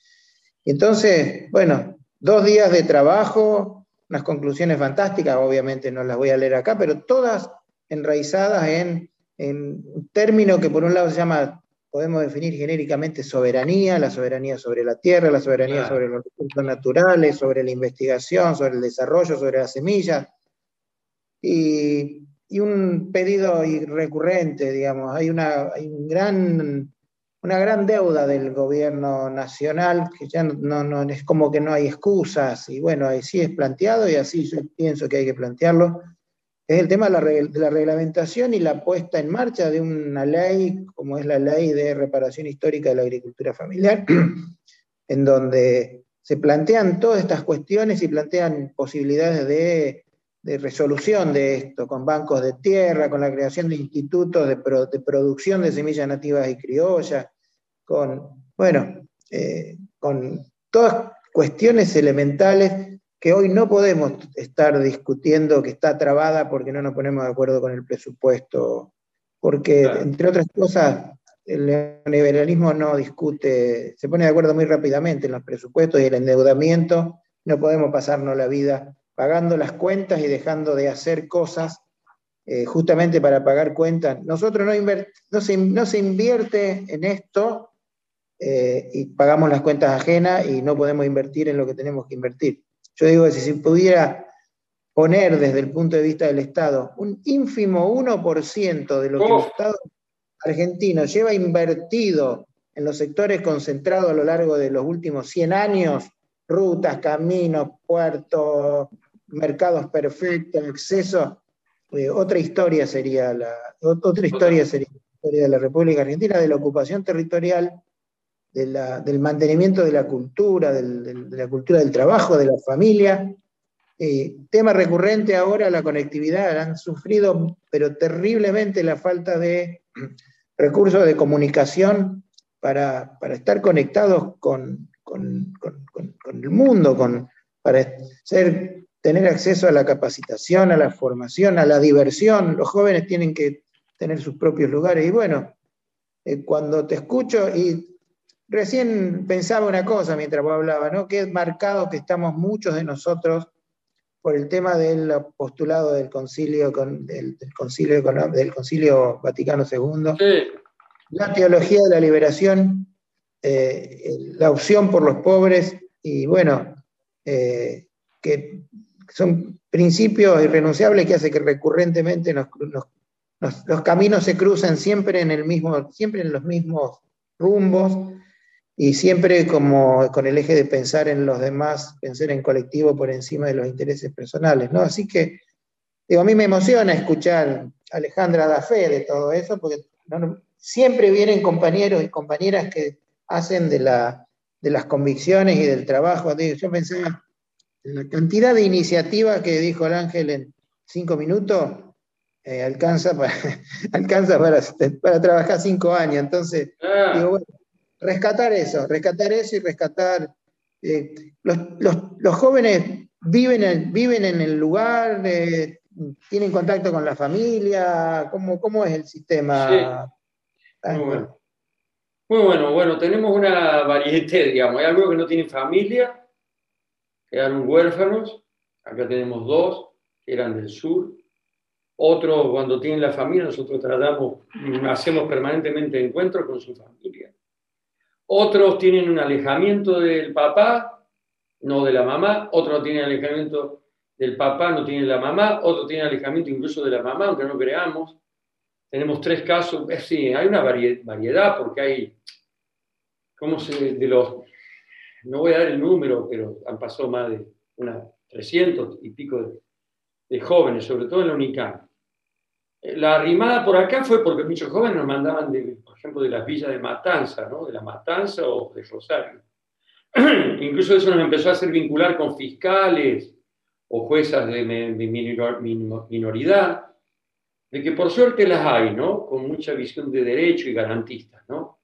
Y entonces, bueno, dos días de trabajo, unas conclusiones fantásticas, obviamente no las voy a leer acá, pero todas enraizadas en, en un término que por un lado se llama podemos definir genéricamente soberanía, la soberanía sobre la tierra, la soberanía sobre los recursos naturales, sobre la investigación, sobre el desarrollo, sobre las semillas. Y, un pedido recurrente, digamos, hay, una, un gran, una gran deuda del gobierno nacional, que ya no, no, es como que no hay excusas, y bueno, así es planteado y así yo pienso que hay que plantearlo es el tema de la, reglamentación y la puesta en marcha de una ley, como es la ley de reparación histórica de la agricultura familiar, en donde se plantean todas estas cuestiones y plantean posibilidades de, resolución de esto, con bancos de tierra, con la creación de institutos de, producción de semillas nativas y criollas, con, bueno, eh, con todas cuestiones elementales que hoy no podemos estar discutiendo que está trabada porque no nos ponemos de acuerdo con el presupuesto, porque entre otras cosas el neoliberalismo no discute, se pone de acuerdo muy rápidamente en los presupuestos y el endeudamiento, no podemos pasarnos la vida pagando las cuentas y dejando de hacer cosas eh, justamente para pagar cuentas. Nosotros no, no, se, no se, invierte en esto eh, y pagamos las cuentas ajenas y no podemos invertir en lo que tenemos que invertir. Yo digo que si se pudiera poner desde el punto de vista del Estado un ínfimo 1% de lo que el Estado argentino lleva invertido en los sectores concentrados a lo largo de los últimos 100 años, rutas, caminos, puertos, mercados perfectos, acceso, eh, otra historia sería la otra historia sería la historia de la República Argentina, de la ocupación territorial, del mantenimiento de la cultura, de la cultura del trabajo, de la familia. Eh, tema recurrente ahora, la conectividad. Han sufrido, pero terriblemente, la falta de recursos de comunicación para, estar conectados con, el mundo, con, para ser, tener acceso a la capacitación, a la formación, a la diversión. Los jóvenes tienen que tener sus propios lugares. Y bueno, eh, cuando te escucho, y recién pensaba una cosa mientras vos hablabas, ¿no? Que es marcado que estamos muchos de nosotros por el tema del postulado del concilio, del, concilio, del concilio Vaticano II, la teología de la liberación, eh, la opción por los pobres, y bueno, eh, que son principios irrenunciables que hace que recurrentemente los caminos se cruzan siempre en, el mismo, siempre en los mismos rumbos y siempre como con el eje de pensar en los demás, pensar en colectivo por encima de los intereses personales, ¿no? Así que, digo, a mí me emociona escuchar a Alejandra da fe de todo eso, porque siempre vienen compañeros y compañeras que hacen de, la, de las convicciones y del trabajo. Yo pensaba en la cantidad de iniciativas que dijo el Ángel en cinco minutos, eh, alcanza, para, alcanza para, para, trabajar cinco años. Entonces, ah. digo, bueno, rescatar eso, rescatar eso y rescatar... Eh, los, jóvenes viven en, viven en el lugar, eh, tienen contacto con la familia, ¿cómo, cómo es el sistema? Muy bueno. Muy bueno, bueno, tenemos una variedad, digamos, hay algunos que no tienen familia, quedaron huérfanos, acá tenemos dos, que eran del sur, otros cuando tienen la familia, nosotros tratamos, hacemos permanentemente encuentros con su familia. Otros tienen un alejamiento del papá, no de la mamá. Otros tienen alejamiento del papá, no tienen la mamá. Otros tienen alejamiento incluso de la mamá, aunque no creamos. Tenemos tres casos. Eh, sí, hay una variedad porque hay, ¿cómo se, de los, no voy a dar el número, pero han pasado más de unas 300 y pico de, jóvenes, sobre todo en la UNICAM. La arrimada por acá fue porque muchos jóvenes nos mandaban, de, por ejemplo, de las villas de Matanza, ¿no? de la Matanza o de Rosario. Incluso eso nos empezó a hacer vincular con fiscales o juezas de, minoridad, de que por suerte las hay, ¿no? Con mucha visión de derecho y garantistas, ¿no?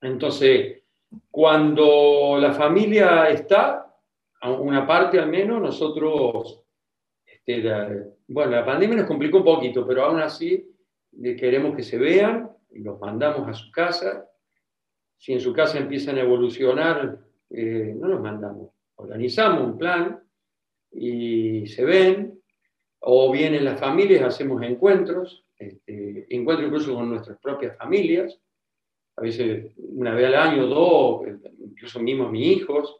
Entonces, cuando la familia está, una parte al menos, nosotros este, bueno, la pandemia nos complicó un poquito, pero aún así queremos que se vean y los mandamos a su casa. Si en su casa empiezan a evolucionar, eh, no los mandamos. Organizamos un plan y se ven, o vienen las familias, hacemos encuentros, este, encuentros incluso con nuestras propias familias, a veces una vez al año, dos, incluso mismos mis hijos,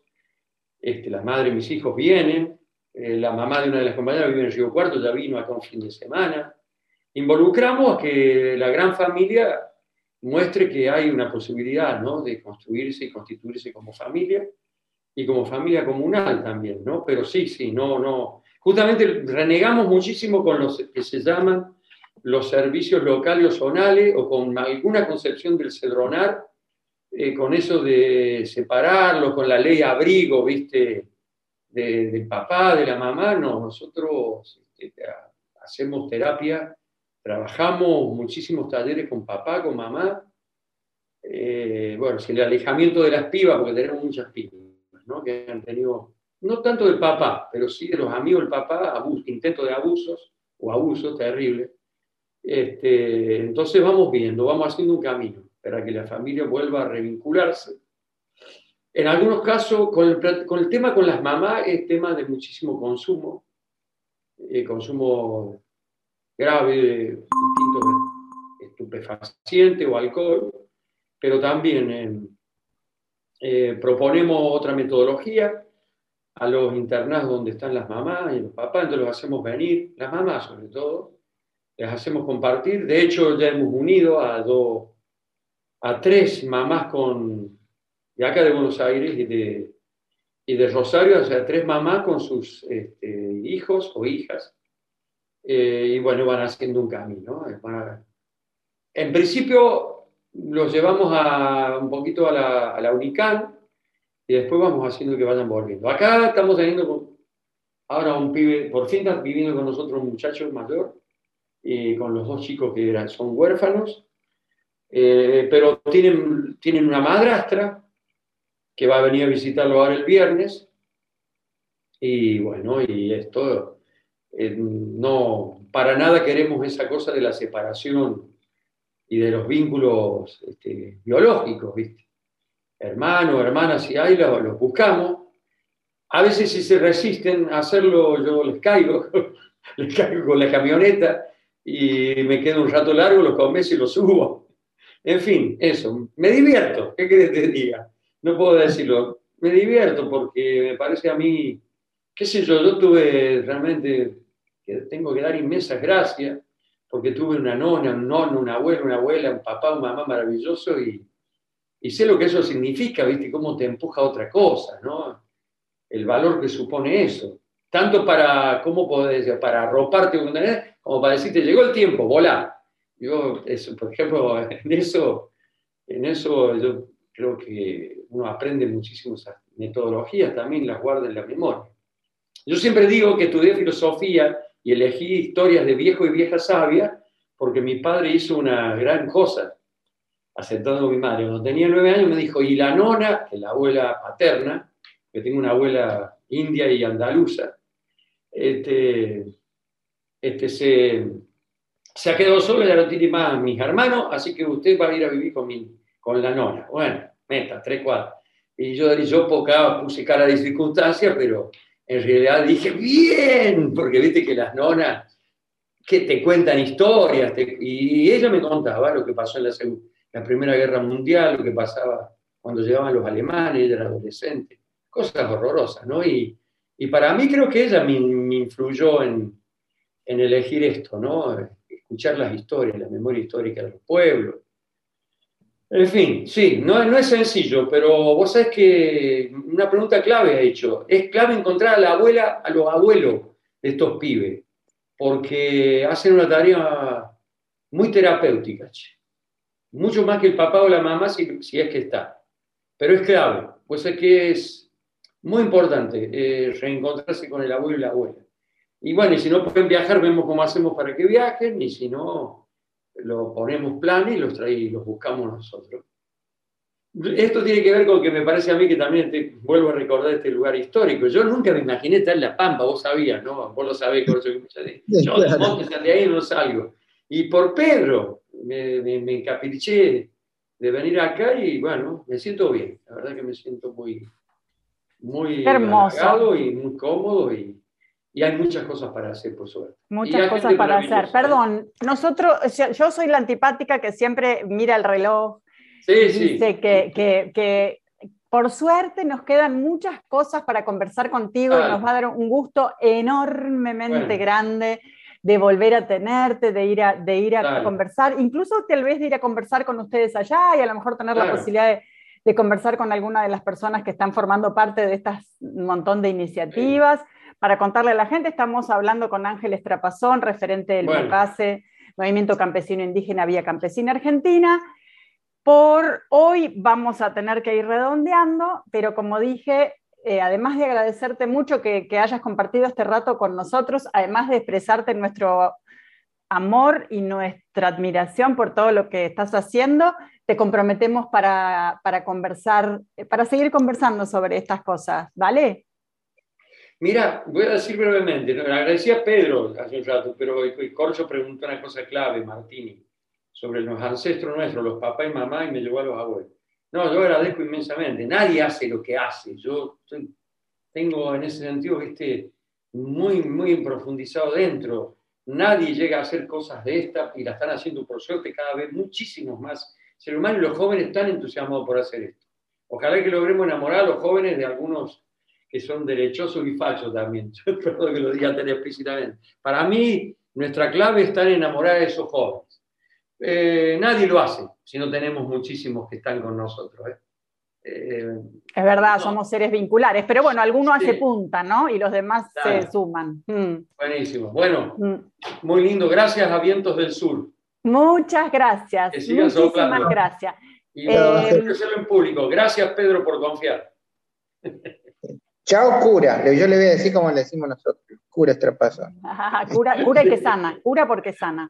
este, las madres de mis hijos vienen, eh, la mamá de una de las compañeras vive en Río Cuarto, ya vino acá un fin de semana. Involucramos a que la gran familia muestre que hay una posibilidad ¿no? de construirse y constituirse como familia y como familia comunal también, ¿no? Pero sí, sí, no, no. Justamente renegamos muchísimo con los que se llaman los servicios locales o zonales o con alguna concepción del cedronar, eh, con eso de separarlo, con la ley abrigo, ¿viste? Del papá, de la mamá, no, nosotros este, hacemos terapia, trabajamos muchísimos talleres con papá, con mamá. Eh, bueno, si el alejamiento de las pibas, porque tenemos muchas pibas, ¿no? que han tenido, no tanto del papá, pero sí de los amigos del papá, intentos de abusos o abusos terribles. Este, entonces vamos viendo, vamos haciendo un camino para que la familia vuelva a revincularse. En algunos casos, con el, con el tema con las mamás, es tema de muchísimo consumo, eh, consumo grave de distintos estupefacientes o alcohol, pero también eh, eh, proponemos otra metodología a los internados donde están las mamás y los papás, entonces los hacemos venir, las mamás sobre todo, les hacemos compartir. De hecho, ya hemos unido a, dos, a tres mamás con, de acá de Buenos Aires y de, y de Rosario, o sea, tres mamás con sus este, hijos o hijas. Eh, y bueno, van haciendo un camino. En principio, los llevamos a, un poquito a la, a la UNICAN y después vamos haciendo que vayan volviendo. Acá estamos teniendo ahora un pibe, por fin está viviendo con nosotros un muchacho mayor, y con los dos chicos que eran, son huérfanos, eh, pero tienen, tienen una madrastra que va a venir a visitarlo ahora el viernes. Y bueno, y esto, eh, no, para nada queremos esa cosa de la separación y de los vínculos este, biológicos, ¿viste? Hermanos, hermanas, si hay, los, buscamos. A veces si se resisten a hacerlo, yo les caigo, les caigo con la camioneta y me quedo un rato largo, los convenzo y los subo. En fin, eso, me divierto, ¿qué querés que diga? No puedo decirlo, me divierto porque me parece a mí, qué sé yo, yo tuve realmente, que tengo que dar inmensas gracias porque tuve una nona, un nono, una abuela, una abuela, un papá, una mamá maravilloso y, y sé lo que eso significa, ¿viste? Cómo te empuja a otra cosa, ¿no? El valor que supone eso. Tanto para, ¿cómo podés decir? Para arroparte como para decirte, llegó el tiempo, volá. Yo, eso, por ejemplo, en eso, en eso yo creo que uno aprende muchísimas metodologías, también las guarda en la memoria. Yo siempre digo que estudié filosofía y elegí historias de viejo y vieja sabia porque mi padre hizo una gran cosa, aceptando a mi madre. Cuando tenía nueve años me dijo, y la nona, que es la abuela paterna, que tengo una abuela india y andaluza, este, este se, se ha quedado sola, ya no tiene más mis hermanos, así que usted va a ir a vivir con, mi, con la nona. Bueno, meta, tres cuadros. Y yo, yo poca, puse cara de circunstancia, pero en realidad dije, bien, porque viste que las nonas que te cuentan historias, y ella me contaba lo que pasó en la, la, Primera Guerra Mundial, lo que pasaba cuando llegaban los alemanes, ella era adolescente, cosas horrorosas, ¿no? Y, y para mí creo que ella me, me influyó en, en, elegir esto, ¿no? Escuchar las historias, la memoria histórica de los pueblos, en fin, sí, no, no es sencillo, pero vos sabés que una pregunta clave ha hecho. Es clave encontrar a la abuela, a los abuelos de estos pibes, porque hacen una tarea muy terapéutica, mucho más que el papá o la mamá si, es que está. Pero es clave, pues es que es muy importante eh, reencontrarse con el abuelo y la abuela. Y bueno, y si no pueden viajar, vemos cómo hacemos para que viajen, y si no, lo ponemos plan y los, trae, los buscamos nosotros. Esto tiene que ver con que me parece a mí que también te vuelvo a recordar este lugar histórico. Yo nunca me imaginé estar en La Pampa, vos sabías, ¿no? Vos lo sabés, por eso que Yo de ahí no salgo. Y por Pedro me, me, encapriché de venir acá y bueno, me siento bien. La verdad que me siento muy, muy hermoso y muy cómodo y, y hay muchas cosas para hacer, por suerte. Muchas cosas para hacer. Perdón, nosotros, yo soy la antipática que siempre mira el reloj. Sí, y sí. Dice que, que, que, por suerte nos quedan muchas cosas para conversar contigo y nos va a dar un gusto enormemente grande de volver a tenerte, de ir a, de ir a conversar, incluso tal vez de ir a conversar con ustedes allá y a lo mejor tener la posibilidad de, de, conversar con alguna de las personas que están formando parte de estas montón de iniciativas. Para contarle a la gente, estamos hablando con Ángel Estrapazón, referente del bueno. Movimiento Campesino Indígena Vía Campesina Argentina. Por hoy vamos a tener que ir redondeando, pero como dije, eh, además de agradecerte mucho que, que, hayas compartido este rato con nosotros, además de expresarte nuestro amor y nuestra admiración por todo lo que estás haciendo, te comprometemos para, para conversar, para seguir conversando sobre estas cosas, ¿vale? Mira, voy a decir brevemente, ¿no? agradecí a Pedro hace un rato, pero Corcho preguntó una cosa clave, Martini, sobre los ancestros nuestros, los papás y mamá, y me llevó a los abuelos. No, yo agradezco inmensamente. Nadie hace lo que hace. Yo tengo en ese sentido, viste, muy, muy profundizado dentro. Nadie llega a hacer cosas de esta y la están haciendo por suerte cada vez muchísimos más seres humanos y los jóvenes están entusiasmados por hacer esto. Ojalá que logremos enamorar a los jóvenes de algunos que son derechosos y falsos también. Perdón que lo diga tan explícitamente. Para mí, nuestra clave está en enamorar a esos jóvenes. Eh, nadie lo hace si no tenemos muchísimos que están con nosotros. ¿eh? Eh, es verdad, somos seres vinculares, pero bueno, alguno hace punta, ¿no? Y los demás se suman. Mm. Buenísimo. Bueno, mm. muy lindo. Gracias a Vientos del Sur. Muchas gracias. Muchísimas gracias. Y eh, en público. Gracias, Pedro, por confiar. Chao, cura. Yo le voy a decir como le decimos nosotros. Cura estrapazo. cura, cura y que sana. Cura porque sana.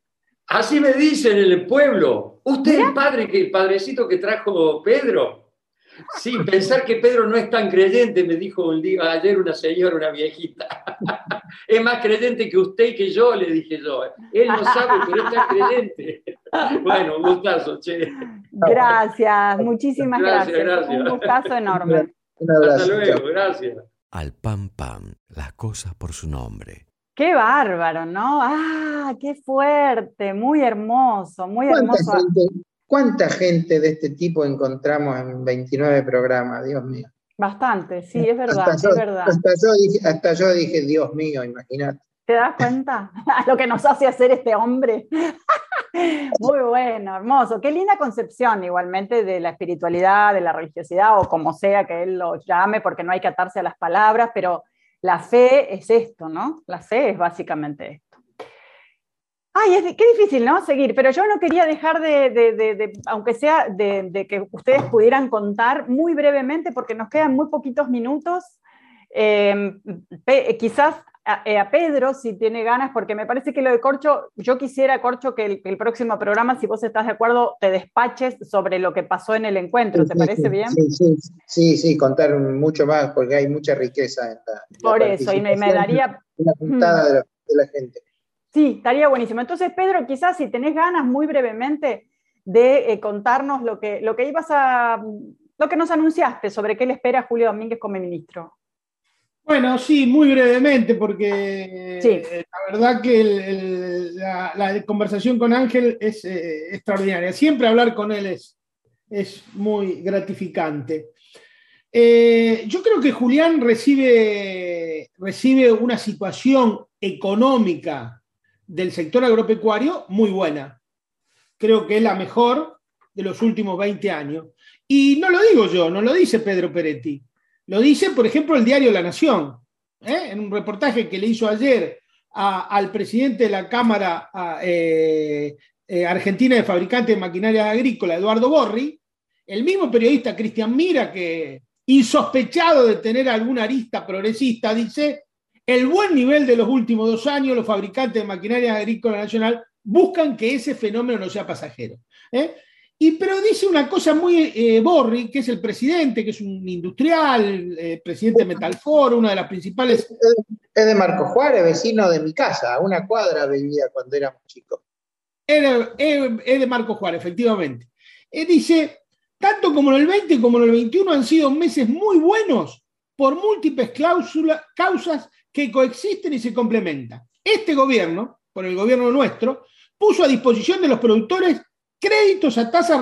Así me dicen en el pueblo. ¿Usted es el padre, que, el padrecito que trajo Pedro? Sí, pensar que Pedro no es tan creyente, me dijo un día, ayer una señora, una viejita. Es más creyente que usted y que yo, le dije yo. Él no sabe, pero es creyente. Bueno, un gustazo, che. Gracias, muchísimas gracias. Un gustazo enorme. Hasta luego, gracias. Al pam pam, las cosas por su nombre. Qué bárbaro, ¿no? Ah, qué fuerte, muy hermoso, muy hermoso. ¿Cuánta gente de este tipo encontramos en 29 programas? Dios mío. Bastante, sí, es verdad, hasta es verdad. Hasta yo, dije, Dios mío, imagínate. ¿Te das cuenta? Lo que nos hace hacer este hombre. Muy bueno, hermoso. Qué linda concepción igualmente de la espiritualidad, de la religiosidad o como sea que él lo llame, porque no hay que atarse a las palabras, pero la fe es esto, ¿no? La fe es básicamente esto. Ay, qué difícil, ¿no? Seguir, pero yo no quería dejar de, aunque sea de, que ustedes pudieran contar muy brevemente, porque nos quedan muy poquitos minutos, em, quizás eh, a, Pedro, si tiene ganas, porque me parece que lo de Corcho, yo quisiera, Corcho, que el, próximo programa, si vos estás de acuerdo, te despaches sobre lo que pasó en el encuentro, ¿te parece bien? Sí, sí, sí, contar mucho más, porque hay mucha riqueza en la... Por eso, y me, daría... Una puntada de la gente. Sí, estaría buenísimo. Entonces, Pedro, quizás si tenés ganas muy brevemente de eh, contarnos lo que, lo que ibas a, lo que nos anunciaste sobre qué le espera a Julio Domínguez como ministro. Bueno, sí, muy brevemente, porque eh, la verdad que la, conversación con Ángel es eh, extraordinaria. Siempre hablar con él es, es muy gratificante. yo creo que Julián recibe, recibe una situación económica del sector agropecuario muy buena. Creo que es la mejor de los últimos 20 años. Y no lo digo yo, no lo dice Pedro Peretti. Lo dice, por ejemplo, el diario La Nación, ¿eh? en un reportaje que le hizo ayer al presidente de la Cámara eh, eh, Argentina de Fabricantes de Maquinaria Agrícola, Eduardo Borri, el mismo periodista Cristian Mira, que insospechado de tener alguna arista progresista, dice, el buen nivel de los últimos dos años, los fabricantes de maquinaria agrícola nacional buscan que ese fenómeno no sea pasajero. ¿eh? Y, pero dice una cosa muy eh, Borri, que es el presidente, que es un industrial, eh, presidente de Metalfor, una de las principales. Es de Marco Juárez, vecino de mi casa, a una cuadra vivía cuando éramos chicos. Es, de Marco Juárez, efectivamente. dice, tanto como en el 20 como en el 21 han sido meses muy buenos por múltiples causas que coexisten y se complementan. Este gobierno, por el gobierno nuestro, puso a disposición de los productores créditos a tasas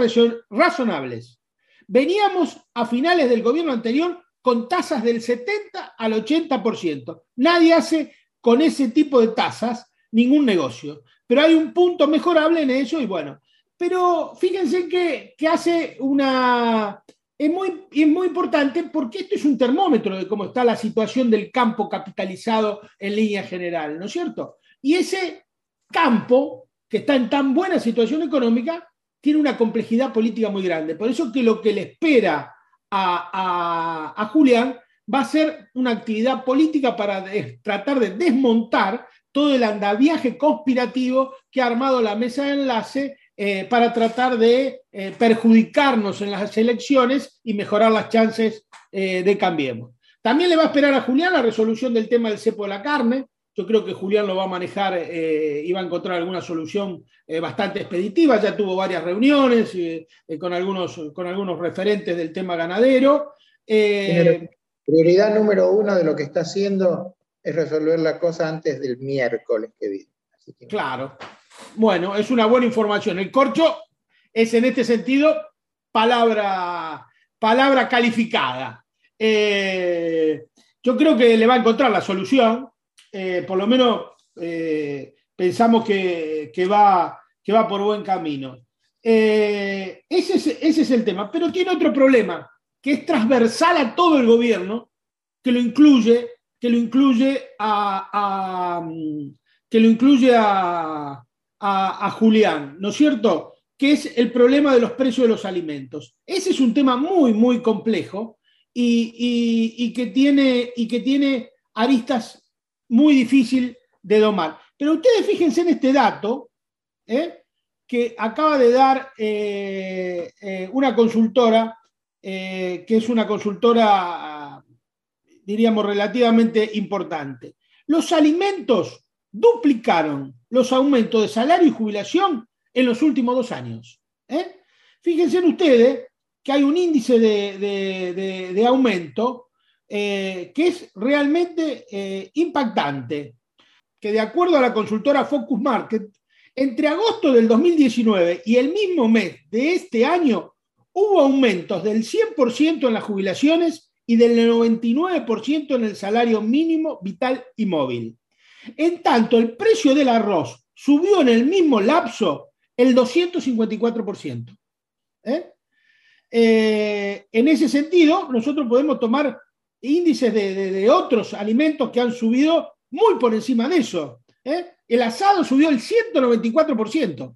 razonables. Veníamos a finales del gobierno anterior con tasas del 70 al 80%. Nadie hace con ese tipo de tasas ningún negocio. Pero hay un punto mejorable en eso y bueno. Pero fíjense que, que hace una, es muy, es muy importante porque esto es un termómetro de cómo está la situación del campo capitalizado en línea general, ¿no es cierto? Y ese campo, que está en tan buena situación económica, tiene una complejidad política muy grande. Por eso que lo que le espera a, a, Julián va a ser una actividad política para tratar de desmontar todo el andaviaje conspirativo que ha armado la mesa de enlace eh, para tratar de eh, perjudicarnos en las elecciones y mejorar las chances de Cambiemos. También le va a esperar a Julián la resolución del tema del cepo de la carne. Yo creo que Julián lo va a manejar y va a encontrar alguna solución bastante expeditiva. Ya tuvo varias reuniones con, algunos, con algunos referentes del tema ganadero. prioridad número uno de lo que está haciendo es resolver la cosa antes del miércoles que viene. Claro. Bueno, es una buena información. El corcho es en este sentido palabra, palabra calificada. Eh, yo creo que le va a encontrar la solución. Eh, por lo menos eh, pensamos que, va, que va por buen camino. ese, ese es el tema. Pero tiene otro problema, que es transversal a todo el gobierno, que lo incluye que lo incluye a, que lo incluye a, Julián, ¿no es cierto? Que es el problema de los precios de los alimentos. Ese es un tema muy, muy complejo y, que, tiene, y que tiene aristas muy difícil de domar. Pero ustedes fíjense en este dato ¿eh? que acaba de dar eh, eh, una consultora, que es una consultora diríamos, relativamente importante. Los alimentos duplicaron los aumentos de salario y jubilación en los últimos dos años. Fíjense ustedes que hay un índice de, aumento eh, que es realmente eh, impactante, que de acuerdo a la consultora Focus Market, entre agosto del 2019 y el mismo mes de este año hubo aumentos del 100% en las jubilaciones y del 99% en el salario mínimo vital y móvil. En tanto, el precio del arroz subió en el mismo lapso el 254%. ¿Eh? Eh, en ese sentido, nosotros podemos tomar índices de, otros alimentos que han subido muy por encima de eso. ¿eh? El asado subió el 194%.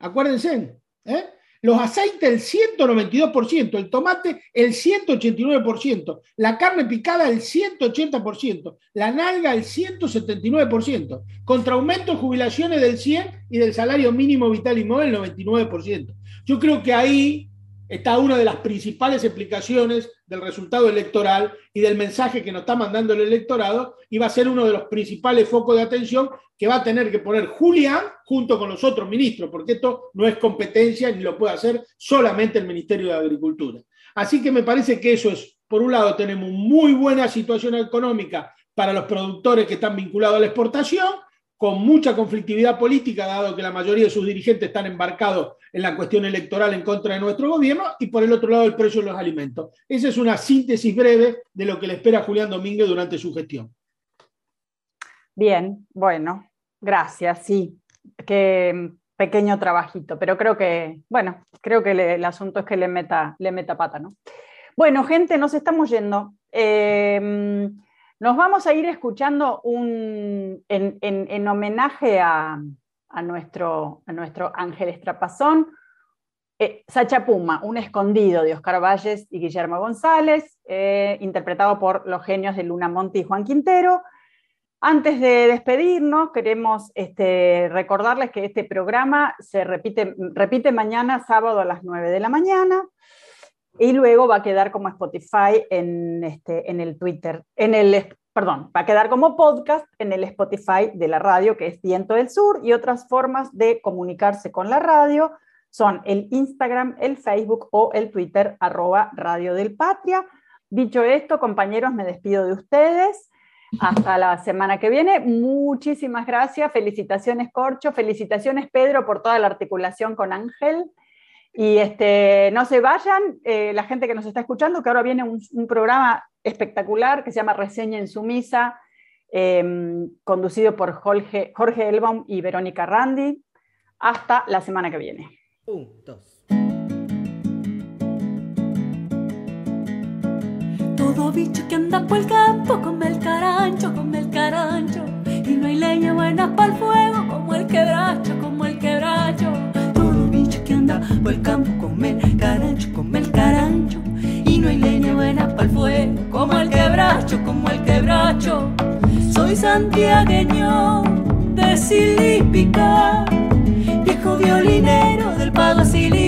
Acuérdense. ¿eh? los aceites el 192%, el tomate el 189%, la carne picada el 180%, la nalga el 179%, contra aumento de jubilaciones del 100 y del salario mínimo vital y móvil el 99%. Yo creo que ahí está una de las principales explicaciones del resultado electoral y del mensaje que nos está mandando el electorado y va a ser uno de los principales focos de atención que va a tener que poner Julián junto con los otros ministros, porque esto no es competencia ni lo puede hacer solamente el Ministerio de Agricultura. Así que me parece que eso es, por un lado, tenemos muy buena situación económica para los productores que están vinculados a la exportación con mucha conflictividad política, dado que la mayoría de sus dirigentes están embarcados en la cuestión electoral en contra de nuestro gobierno, y por el otro lado el precio de los alimentos. Esa es una síntesis breve de lo que le espera Julián Domínguez durante su gestión. Bien, bueno, gracias, sí. Qué pequeño trabajito, pero creo que, bueno, creo que el asunto es que le meta, le meta pata, ¿no? Bueno, gente, nos estamos yendo. Eh, nos vamos a ir escuchando un, en, homenaje a, nuestro, nuestro Ángel Estrapazón, eh, Sacha Puma, un escondido de Oscar Valles y Guillermo González, eh, interpretado por los genios de Luna Monte y Juan Quintero. Antes de despedirnos, queremos este, recordarles que este programa se repite, repite mañana, sábado a las 9 de la mañana. Y luego va a quedar como Spotify en, este, en el Twitter, en el, perdón, va a quedar como podcast en el Spotify de la radio, que es Viento del Sur, y otras formas de comunicarse con la radio son el Instagram, el Facebook o el Twitter, arroba Radio del Patria. Dicho esto, compañeros, me despido de ustedes. Hasta la semana que viene. Muchísimas gracias. Felicitaciones, Corcho. Felicitaciones, Pedro, por toda la articulación con Ángel. Y este, no se vayan, eh, la gente que nos está escuchando, que ahora viene un, programa espectacular que se llama Reseña en su misa, em, conducido por Jorge, Jorge Elbaum y Verónica Randi. Hasta la semana que viene. Un, dos. Todo bicho que anda por el campo come el carancho, come el carancho. Y no hay leña buena para el fuego como el quebracho, como el anda por el campo come el carancho, come el carancho. Y no hay leña buena para el fuego, como el quebracho, como el quebracho. Soy santiagueño de Silípica, viejo violinero del pago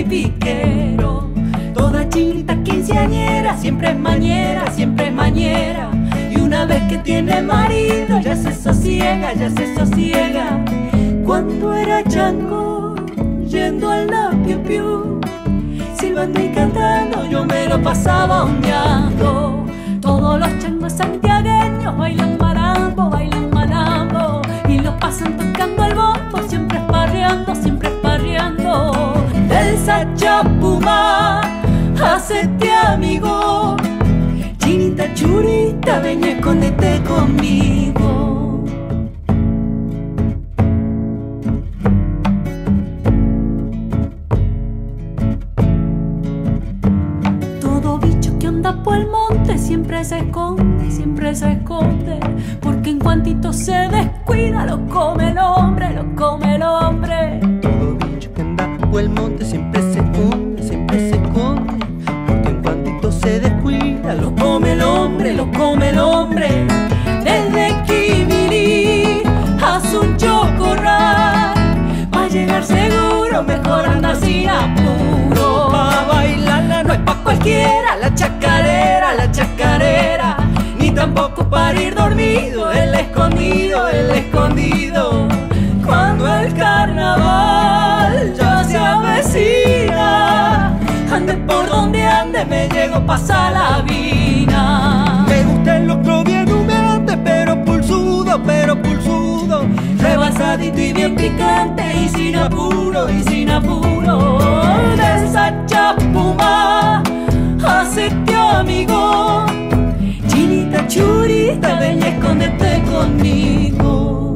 piquero. Toda chinita quinceañera, siempre es mañera, siempre es mañera. Y una vez que tiene marido, ya se sosiega, ya se sosiega. Cuando era chango, yendo al lapio piu, silbando y cantando, yo me lo pasaba ondeando. Todos los changos santiagueños bailan marambo, bailan marambo, y los pasan tocando el bombo, siempre esparreando, siempre esparreando. El Sachapuma, hacete amigo. Chinita churita, ven y escóndete conmigo. Se esconde, siempre se esconde. Porque en cuantito se descuida, lo come el hombre, lo come el hombre. Todo bicho que anda por el monte siempre se esconde, siempre se esconde. Porque en cuantito se descuida, Lo come el hombre, lo come el hombre. Desde Kibiri a Sunchocorral. Va a llegar seguro, mejor anda sin apuro. Pa' bailarla No es pa' cualquiera la chacarera, tampoco para ir dormido, el escondido, el escondido. Cuando el carnaval ya se avecina, ande por donde ande, me llego pasa la vina. Me gusta el locro bien humeante, pero pulsudo, pero pulsudo. Rebasadito y bien picante y sin apuro, y sin apuro. De esa chapuma, hacete amigo. Churita, ven y escóndete conmigo.